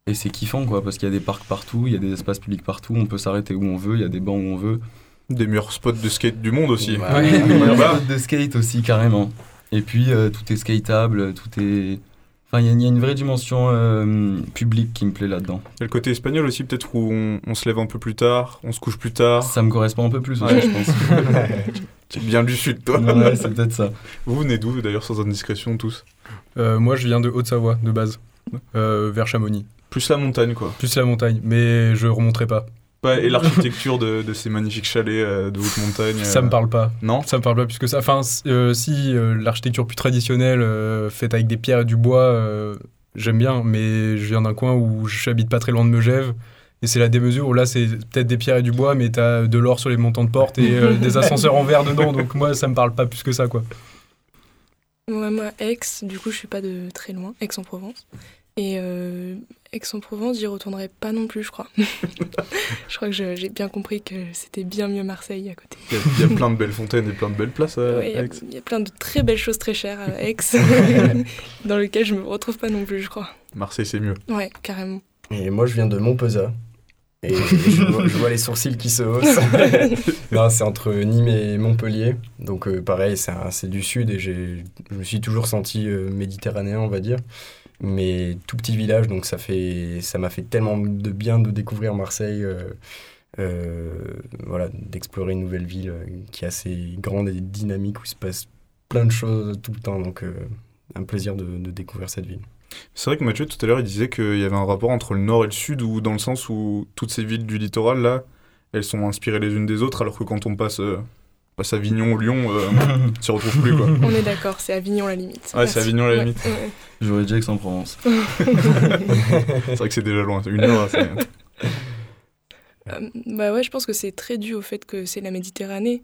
Et c'est kiffant, quoi, parce qu'il y a des parcs partout, il y a des espaces publics partout, on peut s'arrêter où on veut, il y a des bancs où on veut. Des meilleurs spots de skate du monde aussi. Ouais, Ouais, il y a bah, de skate aussi, carrément. Et puis, euh, tout est skateable, tout est... Enfin, il y, a- il y a une vraie dimension euh, publique qui me plaît là-dedans. Il y a le côté espagnol aussi, peut-être où on, on se lève un peu plus tard, on se couche plus tard. Ça me correspond un peu plus aussi, Ouais. je pense. tu es bien du sud, toi. Ouais, c'est peut-être ça. Vous venez d'où, d'ailleurs, sans indiscrétion, tous? Euh, moi, je viens de Haute-Savoie, de base, euh, vers Chamonix. Plus la montagne, quoi. Plus la montagne, mais je remonterai pas. Ouais, et l'architecture de, de ces magnifiques chalets euh, de haute montagne. Ça euh, me parle pas. Non? Ça me parle pas plus que ça. Enfin, euh, si euh, l'architecture plus traditionnelle, euh, faite avec des pierres et du bois, euh, j'aime bien, mais je viens d'un coin où j'habite pas très loin de Megève. Et c'est la démesure où là, c'est peut-être des pierres et du bois, mais t'as de l'or sur les montants de porte et euh, des ascenseurs en verre dedans. Donc moi, ça me parle pas plus que ça, quoi. Ouais, moi, Aix, du coup, je suis pas de très loin, Aix-en-Provence. Et euh, Aix-en-Provence, j'y retournerai pas non plus, je crois. je crois que je- j'ai bien compris que c'était bien mieux Marseille à côté. Il y, a- il y a plein de belles fontaines et plein de belles places à Ouais, Aix. il y, a plein de très belles choses très chères à Aix, dans lesquelles je me retrouve pas non plus, je crois. Marseille, c'est mieux. Ouais, carrément. Et moi, je viens de Montpezat. Et je vois, je vois les sourcils qui se haussent. non, c'est entre Nîmes et Montpellier. Donc, euh, pareil, c'est un- c'est du sud et j'ai- je me suis toujours senti euh, méditerranéen, on va dire. Mais tout petit village, donc ça fait, ça m'a fait tellement de bien de découvrir Marseille. euh, euh, voilà, d'explorer une nouvelle ville euh, qui est assez grande et dynamique où il se passe plein de choses tout le temps. Donc, un plaisir de, découvrir cette ville. C'est vrai que Mathieu, tout à l'heure, il disait qu'il y avait un rapport entre le nord et le sud, ou dans le sens où toutes ces villes du littoral, là, elles sont inspirées les unes des autres, alors que quand on passe, passe Avignon ou Lyon, euh, on s'y retrouve plus, quoi. On est d'accord, c'est Avignon la limite. Ouais, c'est Avignon la limite. ouais. J'aurais dit Aix-en-Provence. c'est vrai que c'est déjà loin, une heure, c'est... Euh, bah ouais, je pense que c'est très dû au fait que c'est la Méditerranée.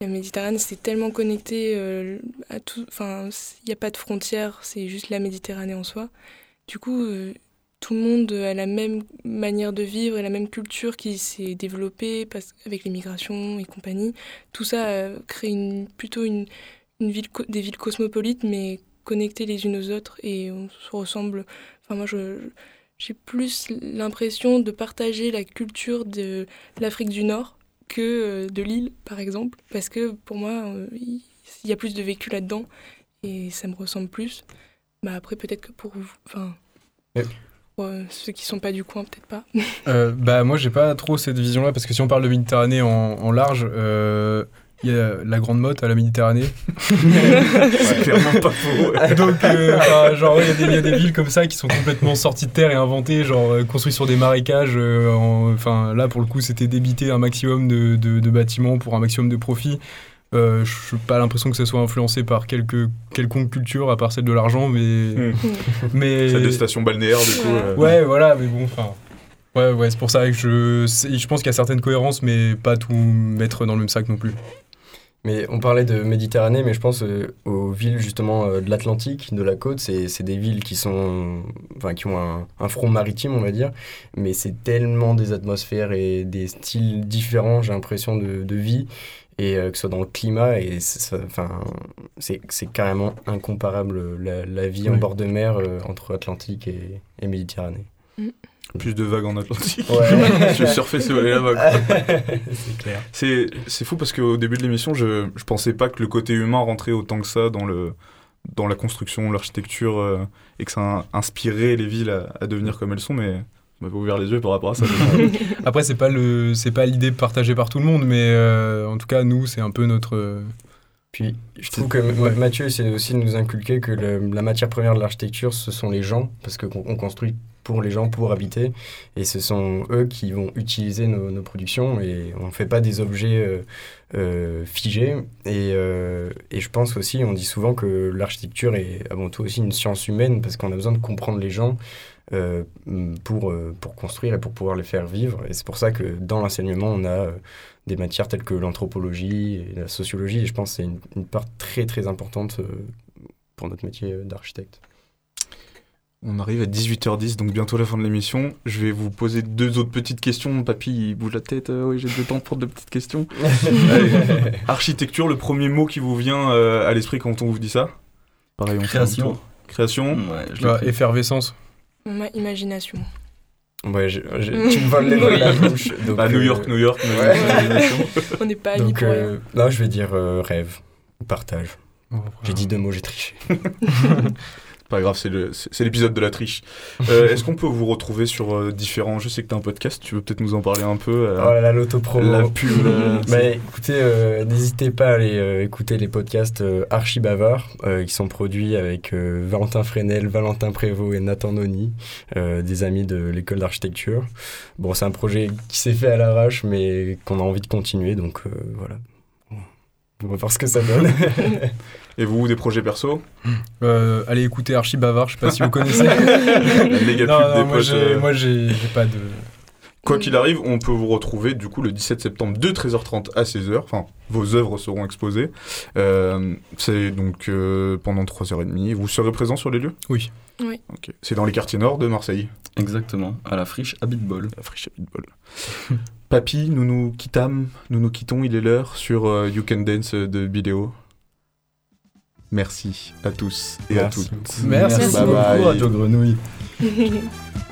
La Méditerranée, c'est tellement connecté euh, à tout. Enfin, il n'y a pas de frontières, c'est juste la Méditerranée en soi. Du coup, euh, tout le monde a la même manière de vivre et la même culture qui s'est développée avec l'immigration et compagnie. Tout ça crée une, plutôt une, ville, des villes cosmopolites, mais connectées les unes aux autres et on se ressemble. Enfin, moi, je, j'ai plus l'impression de partager la culture de l'Afrique du Nord que euh, de l'île, par exemple, parce que pour moi, euh, il y a plus de vécu là-dedans et ça me ressemble plus. Bah après, peut-être que pour vous, enfin, Ouais. ouais, ceux qui sont pas du coin, peut-être pas. Euh, bah moi j'ai pas trop cette vision là parce que si on parle de Méditerranée en, en large, euh, il y a la Grande Motte à la Méditerranée. C'est clairement pas faux. ouais. Donc euh, genre il y, a des- il y a des villes comme ça qui sont complètement sorties de terre et inventées, genre euh, construites sur des marécages. euh, en- Enfin là pour le coup c'était débiter un maximum de, de- de bâtiments pour un maximum de profit. Euh, je n'ai pas l'impression que ça soit influencé par quelque quelconque culture à part celle de l'argent, mais Hmm. mais Celle de station balnéaire, du coup. euh, Ouais, voilà, mais bon, enfin. Ouais, ouais, c'est pour ça que je, je pense qu'il y a certaines cohérences, mais pas tout mettre dans le même sac non plus. Mais on parlait de Méditerranée, mais je pense euh, aux villes justement euh, de l'Atlantique, de la côte, c'est c'est des villes qui sont, enfin qui ont un, un front maritime, on va dire, mais c'est tellement des atmosphères et des styles différents, j'ai l'impression de, de vie. Et euh, que ce soit dans le climat, et enfin, c'est c'est carrément incomparable la, la vie en bord de mer euh, entre Atlantique et, et Méditerranée. Plus de vagues en Atlantique. Ouais. je vais surfer sur les là-bas. C'est clair. C'est fou parce qu'au début de l'émission, je, je pensais pas que le côté humain rentrait autant que ça dans, le, dans la construction, l'architecture, euh, et que ça inspirait les villes à, à devenir comme elles sont, mais m'avez ouvert les yeux par rapport à ça. Après, c'est pas le, c'est pas l'idée partagée par tout le monde, mais euh, en tout cas, nous, c'est un peu notre. Puis je trouve que Ma- Mathieu essaie aussi de nous inculquer que le- la matière première de l'architecture, ce sont les gens, parce qu'on on construit pour les gens, pour habiter, et ce sont eux qui vont utiliser nos, nos productions, et on ne fait pas des objets euh, euh, figés. Et, euh, et je pense aussi, on dit souvent que l'architecture est avant tout aussi une science humaine, parce qu'on a besoin de comprendre les gens. Euh, pour, euh, pour construire et pour pouvoir les faire vivre. Et c'est pour ça que dans l'enseignement, on a euh, des matières telles que l'anthropologie et la sociologie. Et je pense que c'est une, une part très très importante euh, pour notre métier d'architecte. On arrive à 18h10, donc bientôt la fin de l'émission. Je vais vous poser deux autres petites questions. Papy, il bouge la tête. Euh, oui, j'ai le temps pour deux petites questions. Allez. Architecture, le premier mot qui vous vient euh, à l'esprit quand on vous dit ça? Pareil, on Création. Création. Ouais, je bah, pris. effervescence. Ma imagination. Ouais, je- je- tu me voles les mots de la bouche. donc, Bah, New euh, York, New York, mais- ouais. On n'est pas amis Donc, euh, non, je vais dire euh, rêve ou partage. Oh, J'ai dit deux mots, j'ai triché. Pas grave, c'est l'épisode de la triche. Euh, Est-ce qu'on peut vous retrouver sur euh, différents. Je sais que tu as un podcast, tu veux peut-être nous en parler un peu euh, Oh là là, l'autopromo. La pub. Bah, écoutez, euh, n'hésitez pas à aller euh, écouter les podcasts euh, Archi Bavard euh, qui sont produits avec euh, Valentin Fresnel, Valentin Prévost et Nathan Noni, euh, des amis de l'école d'architecture. Bon, c'est un projet qui s'est fait à l'arrache, mais qu'on a envie de continuer, donc euh, voilà. On va voir ce que ça donne. Et vous, des projets perso? Euh, allez écouter Archie Bavard, je sais pas si vous connaissez. La méga non, pub non, des moi, potes, j'ai, euh. moi j'ai, j'ai pas de. Quoi qu'il arrive, on peut vous retrouver du coup le 17 septembre de 13h30 à 16h. Enfin, vos œuvres seront exposées. Euh, c'est donc euh, pendant 3h30. Vous serez présent sur les lieux? Oui. Oui. Ok. C'est dans les quartiers nord de Marseille. Exactement, à la friche Habitbol. La friche Habitbol. Papy, nous nous quittâmes, nous nous quittons, il est l'heure sur euh, You Can Dance de Bidéo. Merci à tous et Merci à toutes. Merci Bye beaucoup, bye. Radio Grenouille.